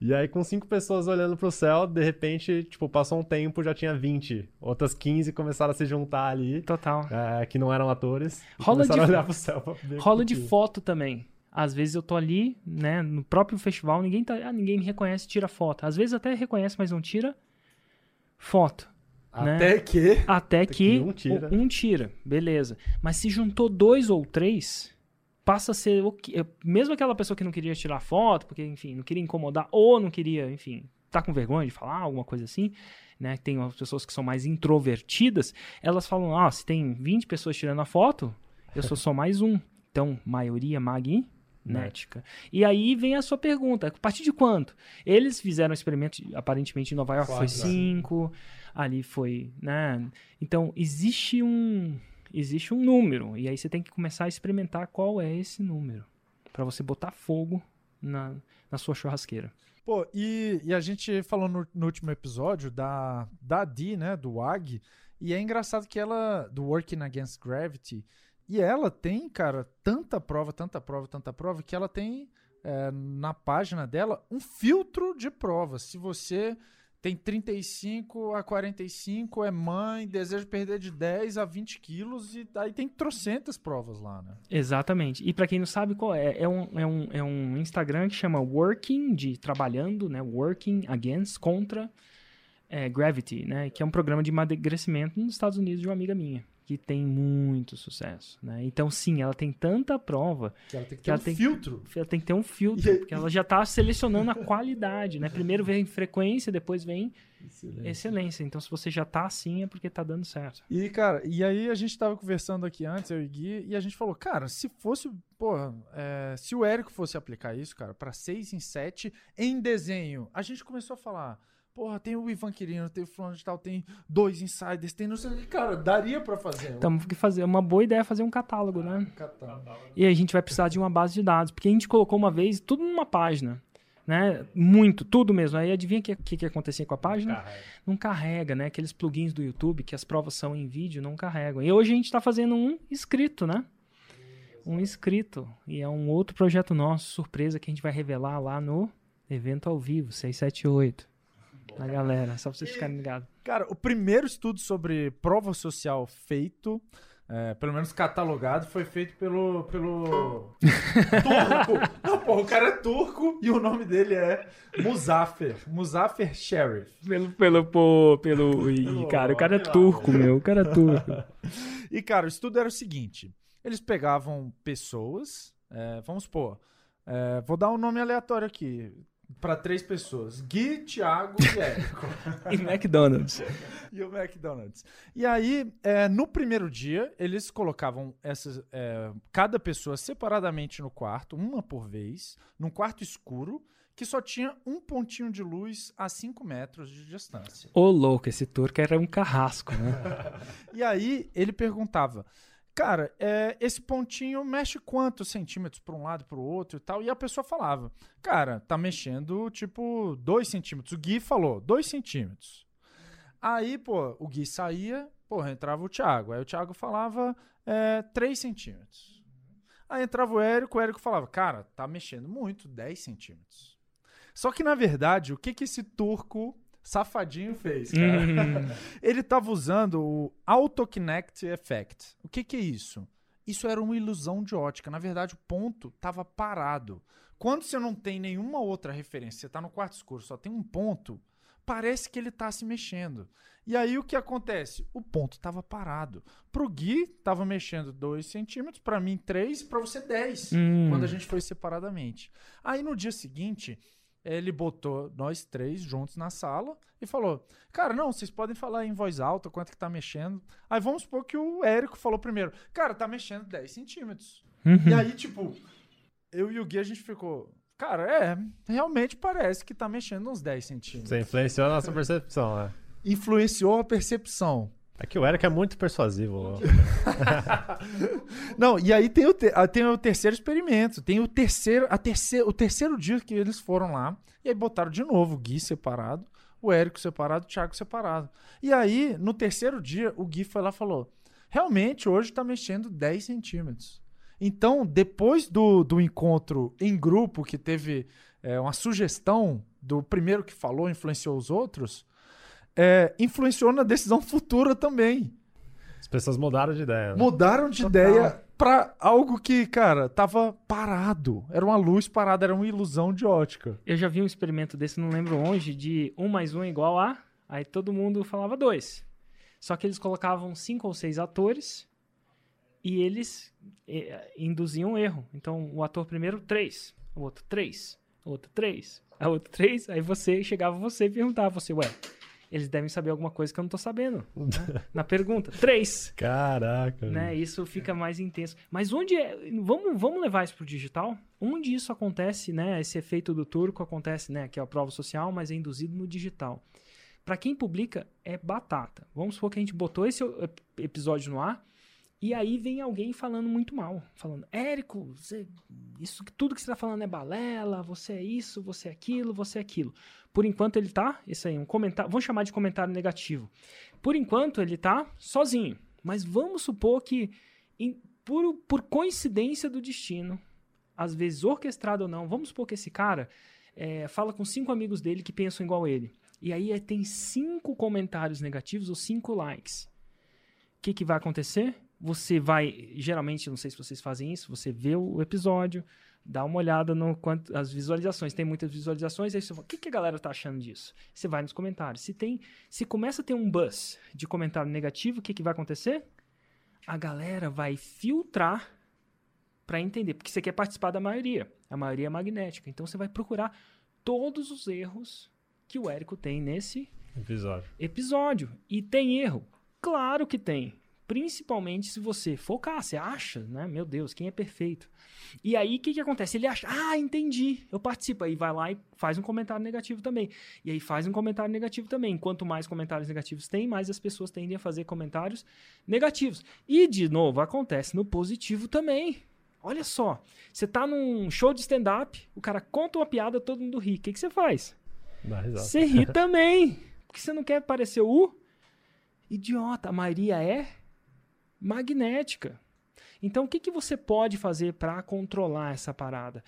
E aí, com cinco pessoas olhando pro céu, de repente, tipo, passou um tempo, já tinha 20. Outras 15 começaram a se juntar ali, Total. é, que não eram atores. Rola de- a olhar pro céu pra ver Rola de que- foto também. Às vezes eu tô ali, né, no próprio festival, ninguém tá, ah, ninguém me reconhece, tira foto. Às vezes até reconhece, mas não tira foto. Né? Até que. Até que, que um tira. um tira, beleza. Mas se juntou dois ou três, passa a ser o que- mesmo aquela pessoa que não queria tirar foto, porque enfim, não queria incomodar ou não queria, enfim, tá com vergonha de falar alguma coisa assim, né? Tem as pessoas que são mais introvertidas, elas falam: "Ah, se tem 20 pessoas tirando a foto, eu sou só mais um". Então, maioria magnética. E aí vem a sua pergunta: a partir de quanto? Eles fizeram um experimento, aparentemente em Nova York foi Quatro. cinco, ali foi, né? Então, existe um existe um número e aí você tem que começar a experimentar qual é esse número para você botar fogo na, na sua churrasqueira. Pô, e, e a gente falou no, no último episódio da, da Di, né, do WAG, E é engraçado que ela, do Working Against Gravity, e ela tem, cara, tanta prova, tanta prova, tanta prova, que ela tem é, na página dela um filtro de provas. Se você tem 35 a 45, é mãe, deseja perder de 10 a 20 quilos, e aí tem trocentas provas lá, né? Exatamente. E para quem não sabe qual é, é um, é, um, é um Instagram que chama Working, de trabalhando, né? Working Against, contra é, Gravity, né? Que é um programa de emagrecimento nos Estados Unidos de uma amiga minha que tem muito sucesso, né? Então, sim, ela tem tanta prova que ela tem que que ter ela um tem- filtro. ela tem que ter um filtro, E porque ela já está selecionando a qualidade, né? Primeiro vem frequência, depois vem excelência. Então, se você já tá assim, é porque tá dando certo. E, cara, e aí a gente tava conversando aqui antes, eu e Gui, e a gente falou, cara, se fosse, porra, é, se o Érico fosse aplicar isso, cara, pra 6 em 7 em desenho, a gente começou a falar, porra, tem o Ivan Quirino, tem o fulano de tal, tem dois insiders, tem não sei o que, cara, daria pra fazer. Então, que fazer uma boa ideia é fazer um catálogo, né? Catálogo. E a gente vai precisar de uma base de dados, porque a gente colocou uma vez tudo numa página, né? Muito, tudo mesmo. Aí adivinha o que, que, que acontecia com a página? Carrega. Não carrega, né? Aqueles plugins do YouTube que as provas são em vídeo não carregam. E hoje a gente está fazendo um inscrito, né? Um inscrito. E é um outro projeto nosso, surpresa, que a gente vai revelar lá no evento ao vivo, 678. Na galera, só pra vocês ficarem ligados. Cara, o primeiro estudo sobre prova social feito, é, pelo menos catalogado, foi feito pelo. pelo. turco! Não, porra, o cara é turco e o nome dele é Muzaffer. Muzaffer Sheriff. Pelo, pelo, pô, pelo. Ih, cara, o cara é turco, meu. O cara é turco. E, cara, o estudo era o seguinte: eles pegavam pessoas, é, vamos supor, é, vou dar um nome aleatório aqui. Pra três pessoas: Gui, Thiago e Érico. E McDonald's. e o McDonald's. E aí, é, no primeiro dia, eles colocavam essas, é, cada pessoa separadamente no quarto, uma por vez, num quarto escuro, que só tinha um pontinho de luz a 5 metros de distância. Ô, louco, esse turco era um carrasco, né? E aí, ele perguntava. Cara, é, esse pontinho mexe quantos centímetros para um lado para o outro e tal? E a pessoa falava, cara, tá mexendo tipo 2 centímetros. O Gui falou, 2 centímetros. Aí, pô, o Gui saía, porra, entrava o Thiago. Aí o Thiago falava é, 3 centímetros. Aí entrava o Érico, o Érico falava, cara, tá mexendo muito, 10 centímetros. Só que, na verdade, o que, que esse turco safadinho fez, cara? Hum. Ele tava usando o Autokinect Effect. O que, que é isso? Isso era uma ilusão de ótica. Na verdade, o ponto estava parado. Quando você não tem nenhuma outra referência, você está no quarto escuro, só tem um ponto, parece que ele está se mexendo. E aí o que acontece? O ponto estava parado. Pro Gui, estava mexendo 2 centímetros, para mim 3, para você 10, Hum. quando a gente foi separadamente. Aí no dia seguinte, ele botou nós três juntos na sala e falou: Cara, não, vocês podem falar em voz alta quanto que tá mexendo. Aí vamos supor que o Érico falou primeiro: Cara, tá mexendo 10 centímetros. Uhum. E aí, tipo, eu e o Gui a gente ficou. Cara, é, realmente parece que tá mexendo uns 10 centímetros. Você influenciou a nossa percepção, né? Influenciou a percepção. É que o Eric é muito persuasivo. Não, e aí tem o, te- ah, tem o terceiro experimento. Tem o terceiro, a terceiro, o terceiro dia que eles foram lá. E aí botaram de novo o Gui separado, o Érico separado, o Thiago separado. E aí, no terceiro dia, o Gui foi lá e falou: realmente, hoje tá mexendo 10 centímetros. Então, depois do, do encontro em grupo, que teve é, uma sugestão do primeiro que falou, influenciou os outros, é, influenciou na decisão futura também As pessoas mudaram de ideia. Né? mudaram de Total. ideia pra algo que, cara, tava parado. Era uma luz parada, era uma ilusão de ótica. Eu já vi um experimento desse, não lembro onde, de um mais um é igual a. Aí todo mundo falava dois. Só que eles colocavam cinco ou seis atores e eles eh, induziam um erro. Então o ator primeiro, três. O outro, três. O outro, três. A outro, três. Aí você chegava você e perguntava você, ué, eles devem saber alguma coisa que eu não tô sabendo. né? Na pergunta, três. Caraca. né? Isso fica mais intenso. Mas onde é. Vamos, vamos levar isso pro digital? Onde isso acontece, né? Esse efeito do turco acontece, né? Que é a prova social, mas é induzido no digital. Para quem publica, é batata. Vamos supor que a gente botou esse ep- episódio no ar E aí vem alguém falando muito mal, falando, Érico, você, isso, tudo que você está falando é balela, você é isso, você é aquilo, você é aquilo. Por enquanto ele tá, isso aí, um comentário, vamos chamar de comentário negativo. Por enquanto ele tá sozinho, mas vamos supor que, em, por, por coincidência do destino, às vezes orquestrado ou não, vamos supor que esse cara é, fala com cinco amigos dele que pensam igual ele. E aí é, tem cinco comentários negativos ou cinco likes. O que, que vai acontecer? Você vai, geralmente, não sei se vocês fazem isso, você vê o episódio, dá uma olhada no quanto as visualizações, tem muitas visualizações, aí você fala, o que, que a galera tá achando disso? Você vai nos comentários. Se tem, se começa a ter um buzz de comentário negativo, o que, que vai acontecer? A galera vai filtrar para entender, porque você quer participar da maioria. A maioria é magnética. Então você vai procurar todos os erros que o Érico tem nesse episódio. episódio. E tem erro? Claro que tem. Principalmente se você focar, você acha, né? Meu Deus, quem é perfeito? E aí, o que, que acontece? Ele acha, ah, entendi, eu participo. Aí vai lá e faz um comentário negativo também. E aí faz um comentário negativo também. Quanto mais comentários negativos tem, mais as pessoas tendem a fazer comentários negativos. E, de novo, acontece no positivo também. Olha só, você tá num show de stand-up, o cara conta uma piada, todo mundo ri. O que, que você faz? Você ri também. Porque você não quer parecer o idiota. A maioria é magnética. Então, o que, que você pode fazer para controlar essa parada?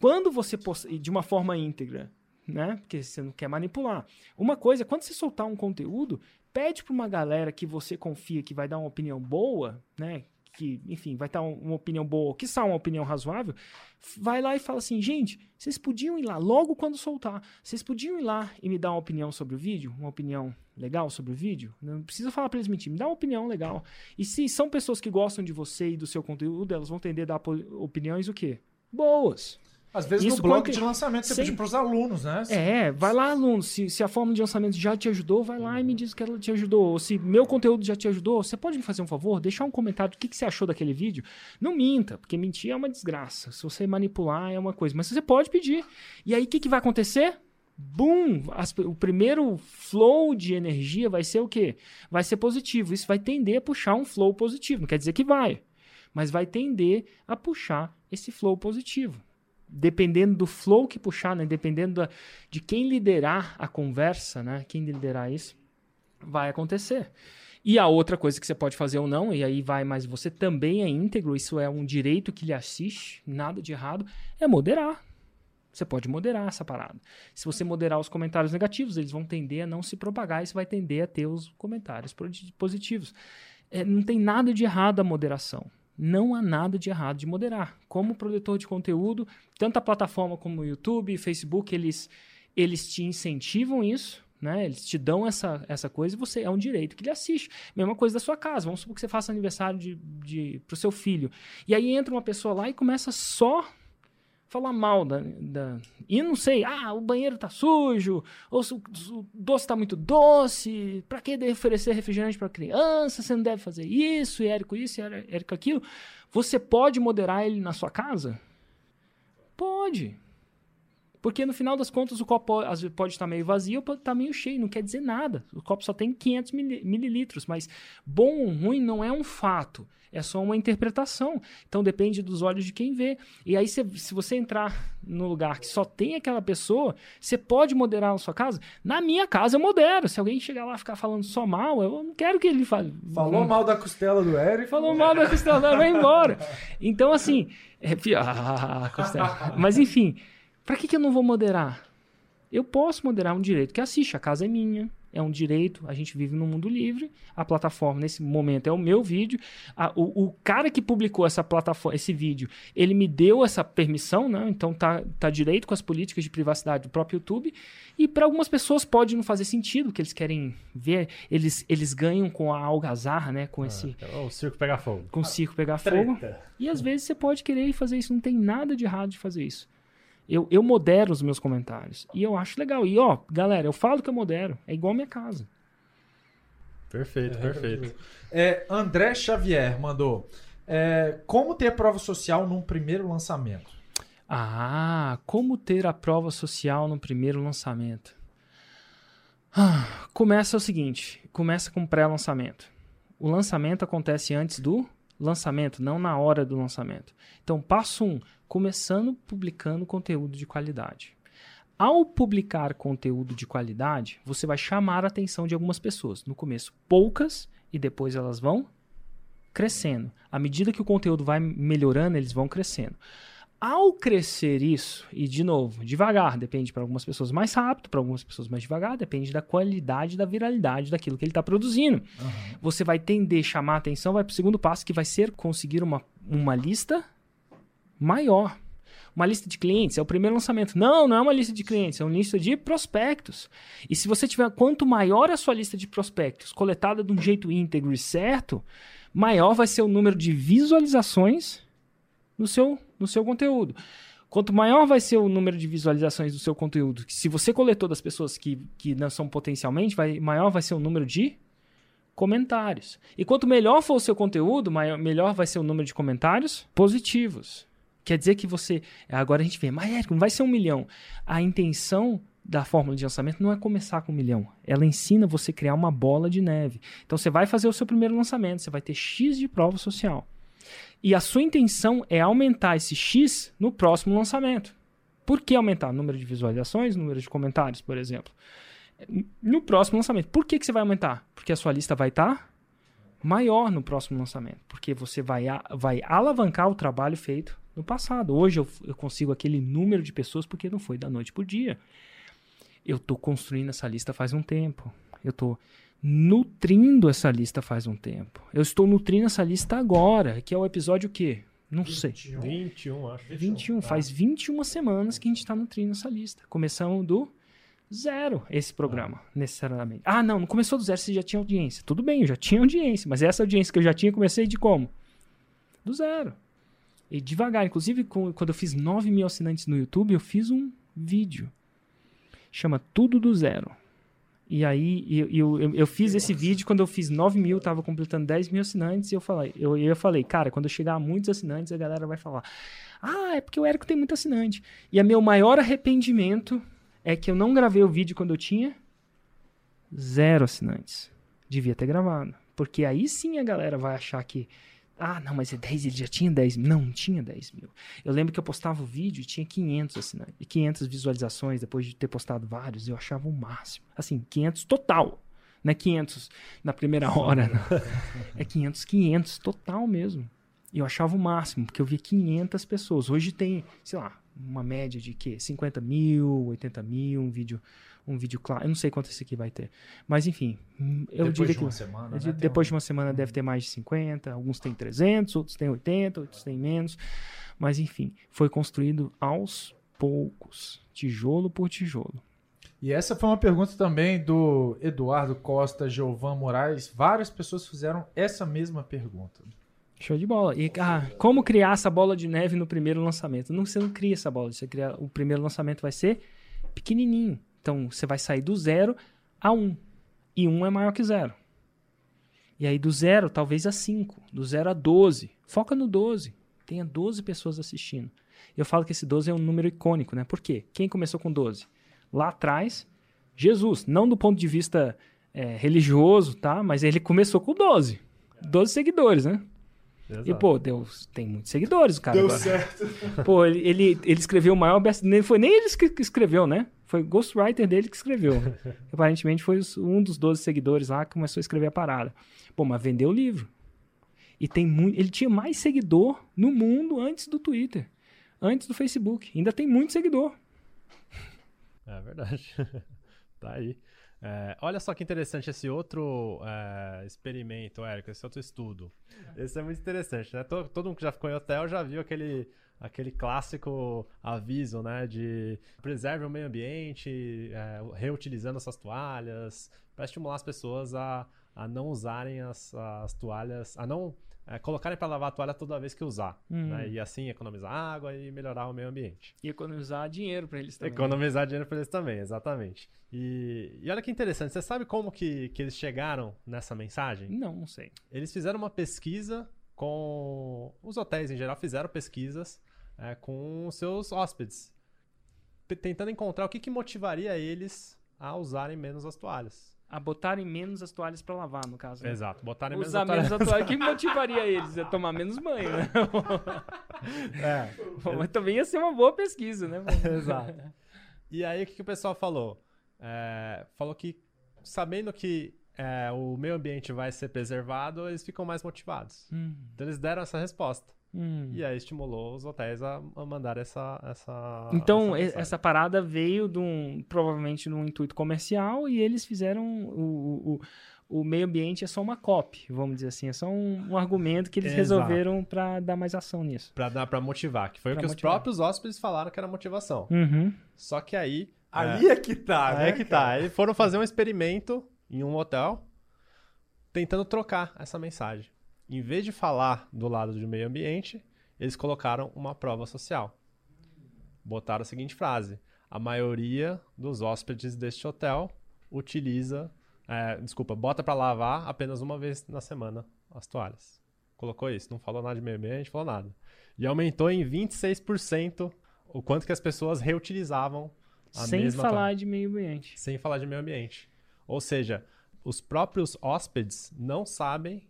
Quando você de uma forma íntegra, né? Porque você não quer manipular. Uma coisa, quando você soltar um conteúdo, pede para uma galera que você confia que vai dar uma opinião boa, né? Que, enfim, vai estar uma opinião boa, que está uma opinião razoável, vai lá e fala assim, gente, vocês podiam ir lá, logo quando soltar, vocês podiam ir lá e me dar uma opinião sobre o vídeo, uma opinião legal sobre o vídeo? Não precisa falar para eles mentir, me dá uma opinião legal. E se são pessoas que gostam de você e do seu conteúdo, elas vão tender a dar opiniões o quê? Boas. Às vezes Isso no blog de lançamento você Sem... pede para os alunos, né? É, vai lá, aluno. Se, se a forma de lançamento já te ajudou, vai lá e me diz que ela te ajudou. Ou se meu conteúdo já te ajudou, você pode me fazer um favor? Deixar um comentário do que, que você achou daquele vídeo. Não minta, porque mentir é uma desgraça. Se você manipular é uma coisa. Mas você pode pedir. E aí o que, que vai acontecer? Boom! As, o primeiro flow de energia vai ser o quê? Vai ser positivo. Isso vai tender a puxar um flow positivo. Não quer dizer que vai, mas vai tender a puxar esse flow positivo dependendo do flow que puxar, né? dependendo da, de quem liderar a conversa, né? quem liderar isso, vai acontecer. E a outra coisa que você pode fazer ou não, e aí vai, mas você também é íntegro, isso é um direito que lhe assiste, nada de errado, é moderar. Você pode moderar essa parada. Se você moderar os comentários negativos, eles vão tender a não se propagar e você vai tender a ter os comentários positivos. É, não tem nada de errado a moderação não há nada de errado de moderar. Como produtor de conteúdo, tanto a plataforma como o YouTube, Facebook, eles, eles te incentivam isso, né? Eles te dão essa, essa coisa e você é um direito que ele assiste. Mesma coisa da sua casa. Vamos supor que você faça aniversário de, de, pro seu filho. E aí entra uma pessoa lá e começa só falar mal da, da, E não sei, ah, o banheiro tá sujo, ou o, o doce tá muito doce, pra que oferecer refrigerante pra criança? Você não deve fazer isso, e Érico isso, e Érico aquilo. Você pode moderar ele na sua casa? Pode. Porque no final das contas o copo pode, estar meio vazio ou pode estar meio cheio, não quer dizer nada. O copo só tem 500 mililitros, mas bom ou ruim não é um fato, é só uma interpretação. Então depende dos olhos de quem vê. E aí, se, se você entrar no lugar que só tem aquela pessoa, você pode moderar na sua casa? Na minha casa eu modero. Se alguém chegar lá e ficar falando só mal, eu não quero que ele fale. Falou mal da costela do Eric. Falou mal da costela, vai embora. Então, assim. É, ah, costela. Mas enfim. Para que, que eu não vou moderar? Eu posso moderar um direito que assiste, a casa é minha, é um direito, a gente vive num mundo livre, a plataforma nesse momento é o meu vídeo, a, o, o, cara que publicou essa plataforma, esse vídeo, ele me deu essa permissão, né? então tá, tá direito com as políticas de privacidade do próprio YouTube, e para algumas pessoas pode não fazer sentido, que eles querem ver, eles, eles ganham com a algazarra, né? com ah, esse... O circo pegar fogo. Com o circo pegar fogo, e às vezes você pode querer fazer isso, não tem nada de errado de fazer isso. Eu, eu modero os meus comentários. E eu acho legal. E, ó, galera, eu falo que eu modero. É igual minha casa. Perfeito, é, perfeito. É, André Xavier mandou. É, como ter prova social num primeiro lançamento? Ah, como ter a prova social no primeiro lançamento? Ah, começa o seguinte: começa com pré-lançamento. O lançamento acontece antes do lançamento, não na hora do lançamento. Então, passo um, começando publicando conteúdo de qualidade. Ao publicar conteúdo de qualidade, você vai chamar a atenção de algumas pessoas. No começo, poucas, e depois elas vão crescendo. À medida que o conteúdo vai melhorando, eles vão crescendo. Ao crescer isso, e de novo, devagar, depende para algumas pessoas mais rápido, para algumas pessoas mais devagar, depende da qualidade, da viralidade daquilo que ele está produzindo. Uhum. Você vai tender a chamar a atenção, vai para o segundo passo, que vai ser conseguir uma, uma lista maior. Uma lista de clientes é o primeiro lançamento. Não, não é uma lista de clientes, é uma lista de prospectos. E se você tiver, quanto maior a sua lista de prospectos, coletada de um jeito íntegro e certo, maior vai ser o número de visualizações no seu, no seu conteúdo. Quanto maior vai ser o número de visualizações do seu conteúdo, se você coletou das pessoas que, que não são potencialmente, vai, maior vai ser o número de comentários. E quanto melhor for o seu conteúdo, maior, melhor vai ser o número de comentários positivos. Quer dizer que você. Agora a gente vê, mas Érico, não vai ser um milhão. A intenção da fórmula de lançamento não é começar com um milhão. Ela ensina você a criar uma bola de neve. Então você vai fazer o seu primeiro lançamento, você vai ter X de prova social. E a sua intenção é aumentar esse X no próximo lançamento. Por que aumentar? Número de visualizações, número de comentários, por exemplo. No próximo lançamento. Por que, que você vai aumentar? Porque a sua lista vai estar tá maior no próximo lançamento. Porque você vai, vai alavancar o trabalho feito no passado. Hoje eu, eu consigo aquele número de pessoas porque não foi da noite para o dia. Eu estou construindo essa lista faz um tempo. Eu estou nutrindo essa lista faz um tempo. Eu estou nutrindo essa lista agora, que é o episódio o quê? Não 21, sei. 21, acho. 21. Tá. Faz 21 semanas que a gente está nutrindo essa lista. Começamos do zero esse programa, ah. necessariamente. Ah, não, não começou do zero, você já tinha audiência. Tudo bem, eu já tinha audiência, mas essa audiência que eu já tinha, comecei de como? Do zero. E devagar. Inclusive, quando eu fiz 9 mil assinantes no YouTube, eu fiz um vídeo. Chama Tudo do Zero. E aí, eu, eu, eu, fiz esse vídeo quando eu fiz 9 mil, tava completando 10 mil assinantes, e eu falei, eu, eu falei, cara, quando eu chegar a muitos assinantes, a galera vai falar, ah, é porque o Érico tem muito assinante. E a meu maior arrependimento é que eu não gravei o vídeo quando eu tinha zero assinantes. Devia ter gravado. Porque aí sim a galera vai achar que ah, não, mas é 10, ele já tinha 10 mil. Não, não tinha 10 mil. Eu lembro que eu postava o vídeo e tinha 500 assinantes, 500 visualizações depois de ter postado vários. Eu achava o máximo. Assim, 500 total. Não é 500 na primeira hora. Não. É 500, 500 total mesmo. E eu achava o máximo, porque eu via 500 pessoas. Hoje tem, sei lá, uma média de quê? 50 mil, 80 mil, um vídeo um vídeo claro. Eu não sei quanto esse aqui vai ter. Mas enfim, eu depois diria de que. Uma semana, né? Depois de uma semana deve ter mais de 50, alguns têm 300, outros têm 80, outros têm menos. Mas enfim, foi construído aos poucos, tijolo por tijolo. E essa foi uma pergunta também do Eduardo Costa, Giovan Moraes. Várias pessoas fizeram essa mesma pergunta. Show de bola. E ah, como criar essa bola de neve no primeiro lançamento? Não, você não cria essa bola. Você cria, o primeiro lançamento vai ser pequenininho. Então você vai sair do zero a um. E um é maior que zero. E aí do zero, talvez a 5. Do zero a 12. Foca no 12. Tenha 12 pessoas assistindo. Eu falo que esse 12 é um número icônico, né? Por quê? Quem começou com 12? Lá atrás, Jesus. Não do ponto de vista é, religioso, tá? Mas ele começou com 12. 12 seguidores, né? Exato. E, pô, Deus tem muitos seguidores, o cara. Deu agora. certo. Pô, ele, ele, ele escreveu o maior best Não foi nem ele que escreveu, né? Foi o ghostwriter dele que escreveu. Aparentemente foi um dos 12 seguidores lá que começou a escrever a parada. Pô, mas vendeu o livro. E tem muito. Ele tinha mais seguidor no mundo antes do Twitter. Antes do Facebook. Ainda tem muito seguidor. É verdade. tá aí. É, olha só que interessante esse outro é, experimento, Érico, esse outro estudo. Esse é muito interessante, né? Todo, todo mundo que já ficou em hotel já viu aquele, aquele clássico aviso, né? De preserve o meio ambiente, é, reutilizando essas toalhas, para estimular as pessoas a, a não usarem as, as toalhas, a não é, colocarem para lavar a toalha toda vez que usar. Hum. Né? E assim economizar água e melhorar o meio ambiente. E economizar dinheiro para eles também. Economizar dinheiro para eles também, exatamente. E, e olha que interessante, você sabe como que, que eles chegaram nessa mensagem? Não, não sei. Eles fizeram uma pesquisa com. Os hotéis em geral fizeram pesquisas é, com seus hóspedes, tentando encontrar o que, que motivaria eles a usarem menos as toalhas. A botarem menos as toalhas pra lavar, no caso. né? Exato, botarem menos Usar menos a toalha. O que motivaria eles? A tomar menos banho, né? É, Mas também ia ser uma boa pesquisa, né? Exato. E aí, o que, que o pessoal falou? É, falou que, sabendo que é, o meio ambiente vai ser preservado, eles ficam mais motivados. Hum, Então, eles deram essa resposta. Hum. E aí, estimulou os hotéis a, a mandar essa, essa. Então, e- mensagem. essa parada veio de um, provavelmente num intuito comercial e eles fizeram o, o, o meio ambiente é só uma copy, vamos dizer assim, é só um, um argumento que eles Exato. resolveram pra dar mais ação nisso. Pra, dar, pra motivar, que foi o Pra que os motivar. próprios hóspedes falaram que era motivação. Uhum. Só que aí. Aí é que tá, Aí né? é que tá. Aí foram fazer um experimento em um hotel, tentando trocar essa mensagem. Em vez de falar do lado do meio ambiente, eles colocaram uma prova social. Botaram a seguinte frase: A maioria dos hóspedes deste hotel utiliza. é, desculpa, bota pra lavar apenas uma vez na semana as toalhas. Colocou isso, não falou nada de meio ambiente, falou nada. E aumentou em 26% o quanto que as pessoas reutilizavam a Sem mesma falar toalha de meio ambiente. sem falar de meio ambiente. Ou seja, os próprios hóspedes não sabem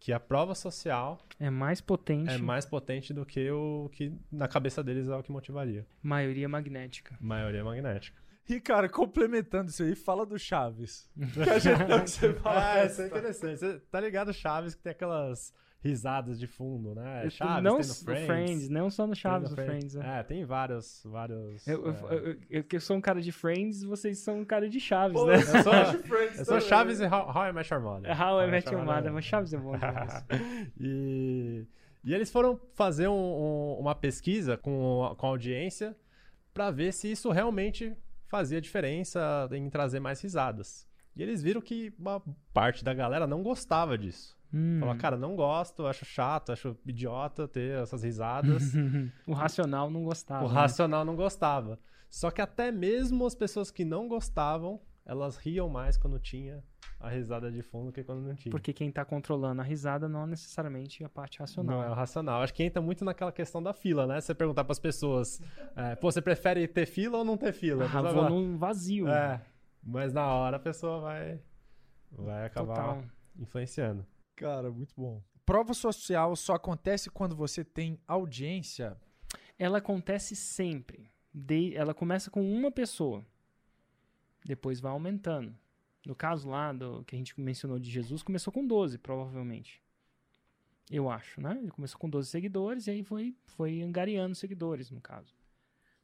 que a prova social É mais potente, é mais potente do que o que na cabeça deles é o que motivaria. maioria magnética. Maioria magnética. E, cara, complementando isso aí, fala do Chaves. Que a gente não que você fala. Ah, isso é interessante. Você tá ligado Chaves que tem aquelas risadas de fundo, né? Eu- Chaves, não no s- Friends. não só no Chaves, no no Friends. é. É, tem vários, vários... Eu, é. eu- eu- sou um cara de Friends, vocês são um cara de Chaves, Pô, né? Eu sou, Friends eu sou. Chaves e How, How I Met Your Mother. How I How Met Your Mother, Mother. mas Chaves é bom demais. e, e eles foram fazer um- um- uma pesquisa com, com a audiência para ver se isso realmente fazia diferença em trazer mais risadas. E eles viram que uma parte da galera não gostava disso. Hum. Falou, cara, não gosto, acho chato, acho idiota ter essas risadas. o racional não gostava. o né? racional não gostava. Só que até mesmo as pessoas que não gostavam, elas riam mais quando tinha a risada de fundo que quando não tinha. Porque quem tá controlando a risada não necessariamente a parte racional. Não é o racional. Acho que entra muito naquela questão da fila, né? Você perguntar pras pessoas, é, pô, você prefere ter fila ou não ter fila? Ah, vou num vazio. É, mas na hora a pessoa vai, vai acabar Total. influenciando. Cara, muito bom. Prova social só acontece quando você tem audiência. Ela acontece sempre. De- ela começa com uma pessoa. Depois vai aumentando. No caso lá do que a gente mencionou de Jesus, começou com 12, provavelmente. Eu acho, né? Ele começou com 12 seguidores e aí foi, foi angariando seguidores, no caso.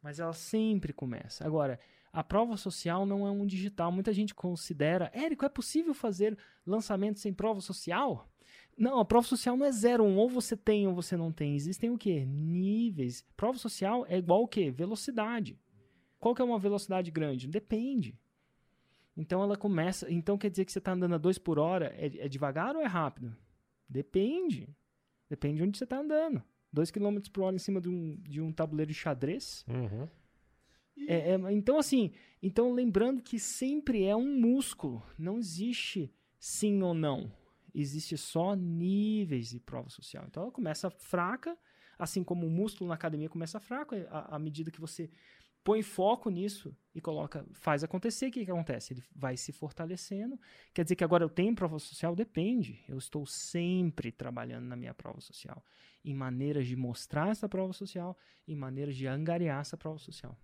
Mas ela sempre começa. Agora, a prova social não é um digital. Muita gente considera, Érico, é possível fazer lançamento sem prova social? Não, a prova social não é zero, um, ou você tem ou você não tem. Existem o quê? Níveis. Prova social é igual o quê? Velocidade. Qual que é uma velocidade grande? Depende. Então ela começa. Então quer dizer que você está andando a 2 por hora, é, é devagar ou é rápido? Depende. Depende de onde você está andando. 2 km por hora em cima de um, de um tabuleiro de xadrez. Uhum. É, é, então, assim, então lembrando que sempre é um músculo. Não existe sim ou não. Existe só níveis de prova social. Então ela começa fraca, assim como o músculo na academia começa fraco, à, à medida que você põe foco nisso e coloca, faz acontecer, o que, que acontece? Ele vai se fortalecendo. Quer dizer que agora eu tenho prova social? Depende. Eu estou sempre trabalhando na minha prova social. Em maneiras de mostrar essa prova social, em maneiras de angariar essa prova social.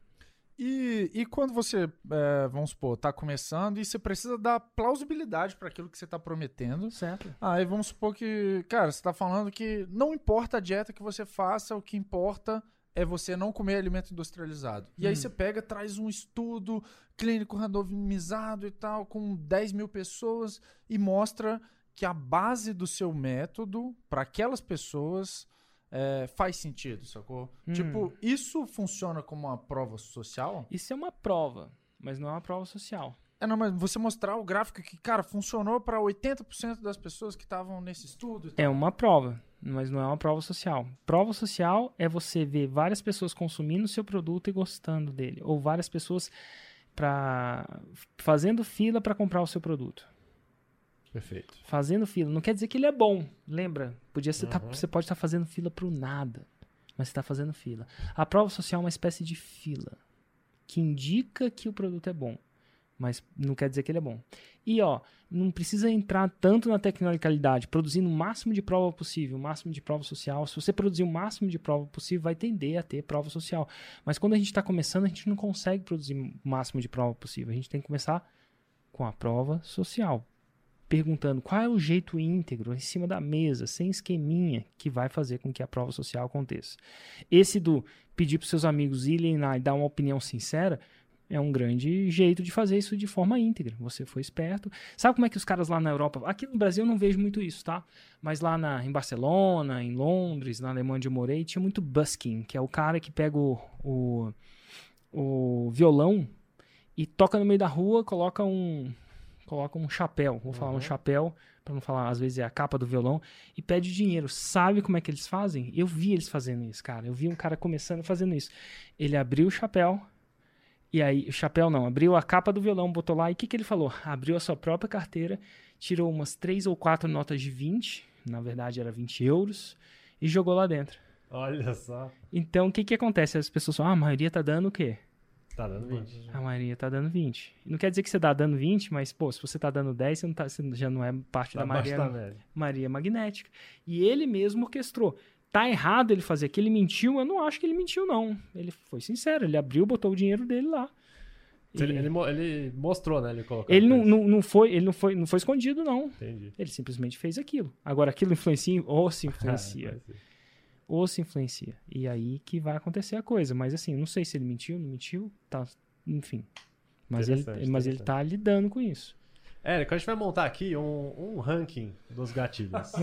E, e quando você, é, vamos supor, tá começando e você precisa dar plausibilidade para aquilo que você tá prometendo. Certo. Aí vamos supor que, cara, você tá falando que não importa a dieta que você faça, o que importa é você não comer alimento industrializado. E aí Hum. você pega, traz um estudo clínico randomizado e tal, com 10 mil pessoas, e mostra que a base do seu método, para aquelas pessoas, é, faz sentido, sacou? Hum. Tipo, isso funciona como uma prova social? Isso é uma prova, mas não é uma prova social. É, não, mas você mostrar o gráfico que, cara, funcionou para 80% das pessoas que estavam nesse estudo. É uma prova, mas não é uma prova social. Prova social é você ver várias pessoas consumindo o seu produto e gostando dele, ou várias pessoas pra, fazendo fila para comprar o seu produto. Perfeito. Fazendo fila. Não quer dizer que ele é bom. Lembra? Podia ser, tá- Uhum. você pode estar fazendo fila pro nada, mas você está fazendo fila. A prova social é uma espécie de fila que indica que o produto é bom, mas não quer dizer que ele é bom. E ó, não precisa entrar tanto na tecnicalidade, produzindo o máximo de prova possível, o máximo de prova social. Se você produzir o máximo de prova possível, vai tender a ter prova social. Mas quando a gente está começando, a gente não consegue produzir o máximo de prova possível. A gente tem que começar com a prova social. Perguntando qual é o jeito íntegro, em cima da mesa, sem esqueminha, que vai fazer com que a prova social aconteça. Esse do pedir para seus amigos irem lá e dar uma opinião sincera, é um grande jeito de fazer isso de forma íntegra. Você foi esperto. Sabe como é que os caras lá na Europa. Aqui no Brasil eu não vejo muito isso, tá? Mas lá na, em Barcelona, em Londres, na Alemanha onde eu morei, tinha muito busking, que é o cara que pega o, o, o violão e toca no meio da rua, coloca um. Coloca um chapéu. Vou falar um chapéu, para não falar, às vezes é a capa do violão, e pede dinheiro. Sabe como é que eles fazem? Eu vi eles fazendo isso, cara. Eu vi um cara começando fazendo isso. Ele abriu o chapéu, e aí, o chapéu não, abriu a capa do violão, botou lá, e o que, que ele falou? Abriu a sua própria carteira, tirou umas três ou quatro notas de 20, na verdade era 20 euros, e jogou lá dentro. Olha só. Então, o que que acontece? As pessoas falam, ah, a maioria tá dando o quê? Tá dando 20. A maioria tá dando 20. Não quer dizer que você tá dando 20, mas, pô, se você tá dando 10, você, não tá, você já não é parte Tá da média. maioria magnética. E ele mesmo orquestrou. Tá errado ele fazer que ele mentiu? Eu não acho que ele mentiu, não. Ele foi sincero, ele abriu, botou o dinheiro dele lá. Ele, E- ele mo- ele mostrou, né? Ele colocou. Ele não, não, não foi, ele não foi, não foi escondido, não. Entendi. Ele simplesmente fez aquilo. Agora, aquilo influencia ou se Ah, influencia. Ou se influencia. E aí que vai acontecer a coisa. Mas assim, não sei se ele mentiu, não mentiu, tá, enfim. Mas ele, mas ele tá lidando com isso. Érico, a gente vai montar aqui um, um ranking dos gatilhos.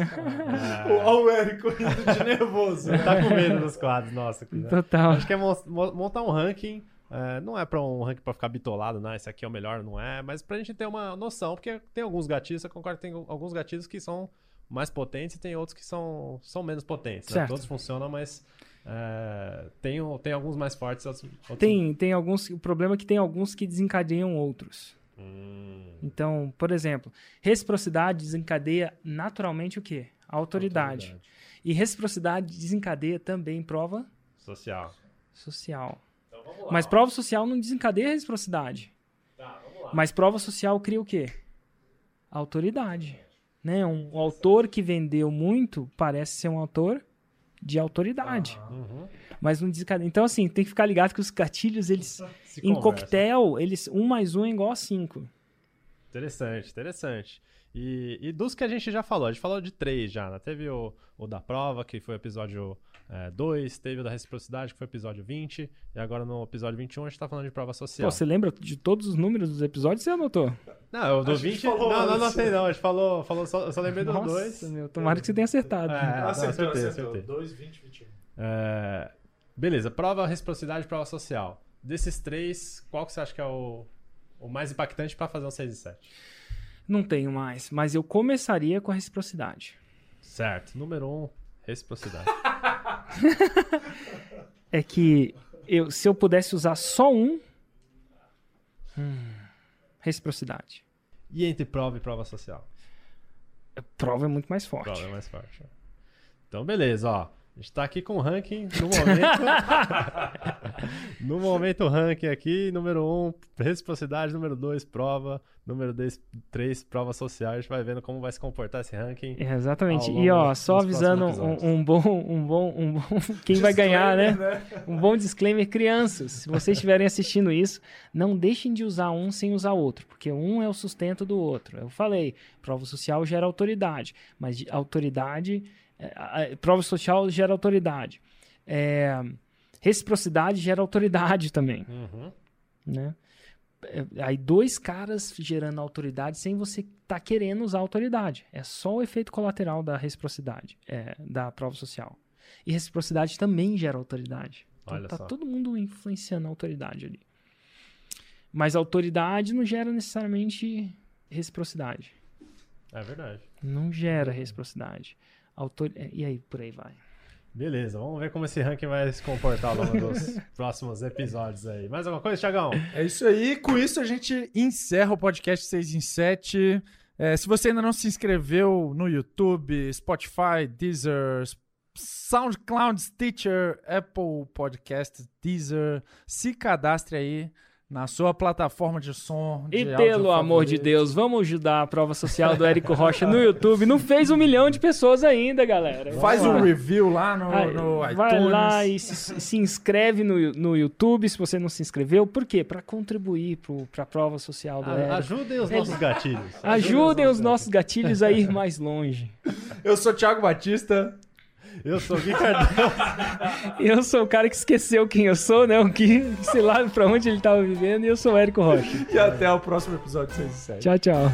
Olha o Érico de nervoso. Você tá com medo dos quadros, nossa. Aqui, né? Total. Acho que é mo- mo- montar um ranking. é, não é pra um ranking pra ficar bitolado, não. Esse aqui é o melhor, não é. Mas pra gente ter uma noção, porque tem alguns gatilhos, eu concordo, tem alguns gatilhos que são mais potentes e tem outros que são, são menos potentes. né? Todos funcionam, mas é, tem, tem alguns mais fortes. Outros, outros- Tem, tem alguns. O problema é que tem alguns que desencadeiam outros. Hum, Então, por exemplo, reciprocidade desencadeia naturalmente o quê? A autoridade. E reciprocidade desencadeia também prova Social. social. Então lá. Mas prova social não desencadeia a reciprocidade. Tá, vamos lá. Mas prova social cria o quê? Autoridade. Né? Um, autor que vendeu muito parece ser um autor de autoridade. Uhum. Mas não desencadeia. Então, assim, tem que ficar ligado que os gatilhos, eles. Se em conversa. coquetel, eles. Um mais um é igual a cinco. Interessante, interessante. E, e dos que a gente já falou, a gente falou de três já, né? Teve o, o da prova, que foi o episódio 2, teve o da reciprocidade, que foi o episódio 20, e agora no episódio 21 a gente tá falando de prova social. Pô, você lembra de todos os números dos episódios? Você anotou? Não, o do A gente 20. falou Não, não, não sei não. A gente falou, falou só, eu só lembrei do Nossa, 2. meu, tomara que você tenha acertado. É, não, acertou, acertei, acertou. acertei. 2, 20, 21. É, beleza, prova, reciprocidade e prova social. Desses três, qual que você acha que é o, o mais impactante pra fazer um 6 e 7? Não tenho mais, mas eu começaria com a reciprocidade. Certo. Número 1, um, reciprocidade. É que eu, se eu pudesse usar só um. hum, reciprocidade. e entre prova e prova social? Prova é muito mais forte. Prova é mais forte. Então, beleza, ó. A gente tá aqui com o ranking no momento. no momento, o ranking aqui, número 1, um, reciprocidade, número 2, prova, número 3, prova social. A gente vai vendo como vai se comportar esse ranking. É, exatamente. E ó, dos só avisando um, um bom, um bom, um bom, quem vai ganhar, né? Um bom disclaimer, crianças. Se vocês estiverem assistindo isso, não deixem de usar um sem usar outro, porque um é o sustento do outro. Eu falei, prova social gera autoridade, mas de- autoridade, é, a- prova social gera autoridade. É, reciprocidade gera autoridade também Uhum. né? É, Aí dois caras gerando autoridade sem você estar querendo usar autoridade. É só o efeito colateral da reciprocidade, é, da prova social. E reciprocidade também gera autoridade. Então Olha tá só. todo mundo influenciando a autoridade ali. Mas autoridade não gera necessariamente reciprocidade. É verdade. Não gera reciprocidade. Autor... é, E aí, por aí vai. Beleza, vamos ver como esse ranking vai se comportar ao longo dos próximos episódios aí. Mais alguma coisa, Thiagão? É isso aí. Com isso, a gente encerra o podcast 6 em 7. É, se você ainda não se inscreveu no YouTube, Spotify, Deezer, SoundCloud, Stitcher, Apple Podcasts, Deezer, se cadastre aí. Na sua plataforma de som. E de pelo áudio amor de. Deus, vamos ajudar a prova social do Érico Rocha no YouTube. Não fez um milhão de pessoas ainda, galera. Faz um review lá no, Aí, no iTunes. vai lá e se, se inscreve no, no YouTube se você não se inscreveu. Por quê? Para contribuir para a prova social do Érico. Ajudem os nossos gatilhos. Ajudem os nossos gatilhos a ir mais longe. Eu sou Thiago Batista. Eu sou o Gui Cardoso. Eu sou o cara que esqueceu quem eu sou, né? O que, sei lá pra onde ele tava vivendo, e eu sou o Érico Rocha. E até o próximo episódio 6 e 7. Tchau, tchau.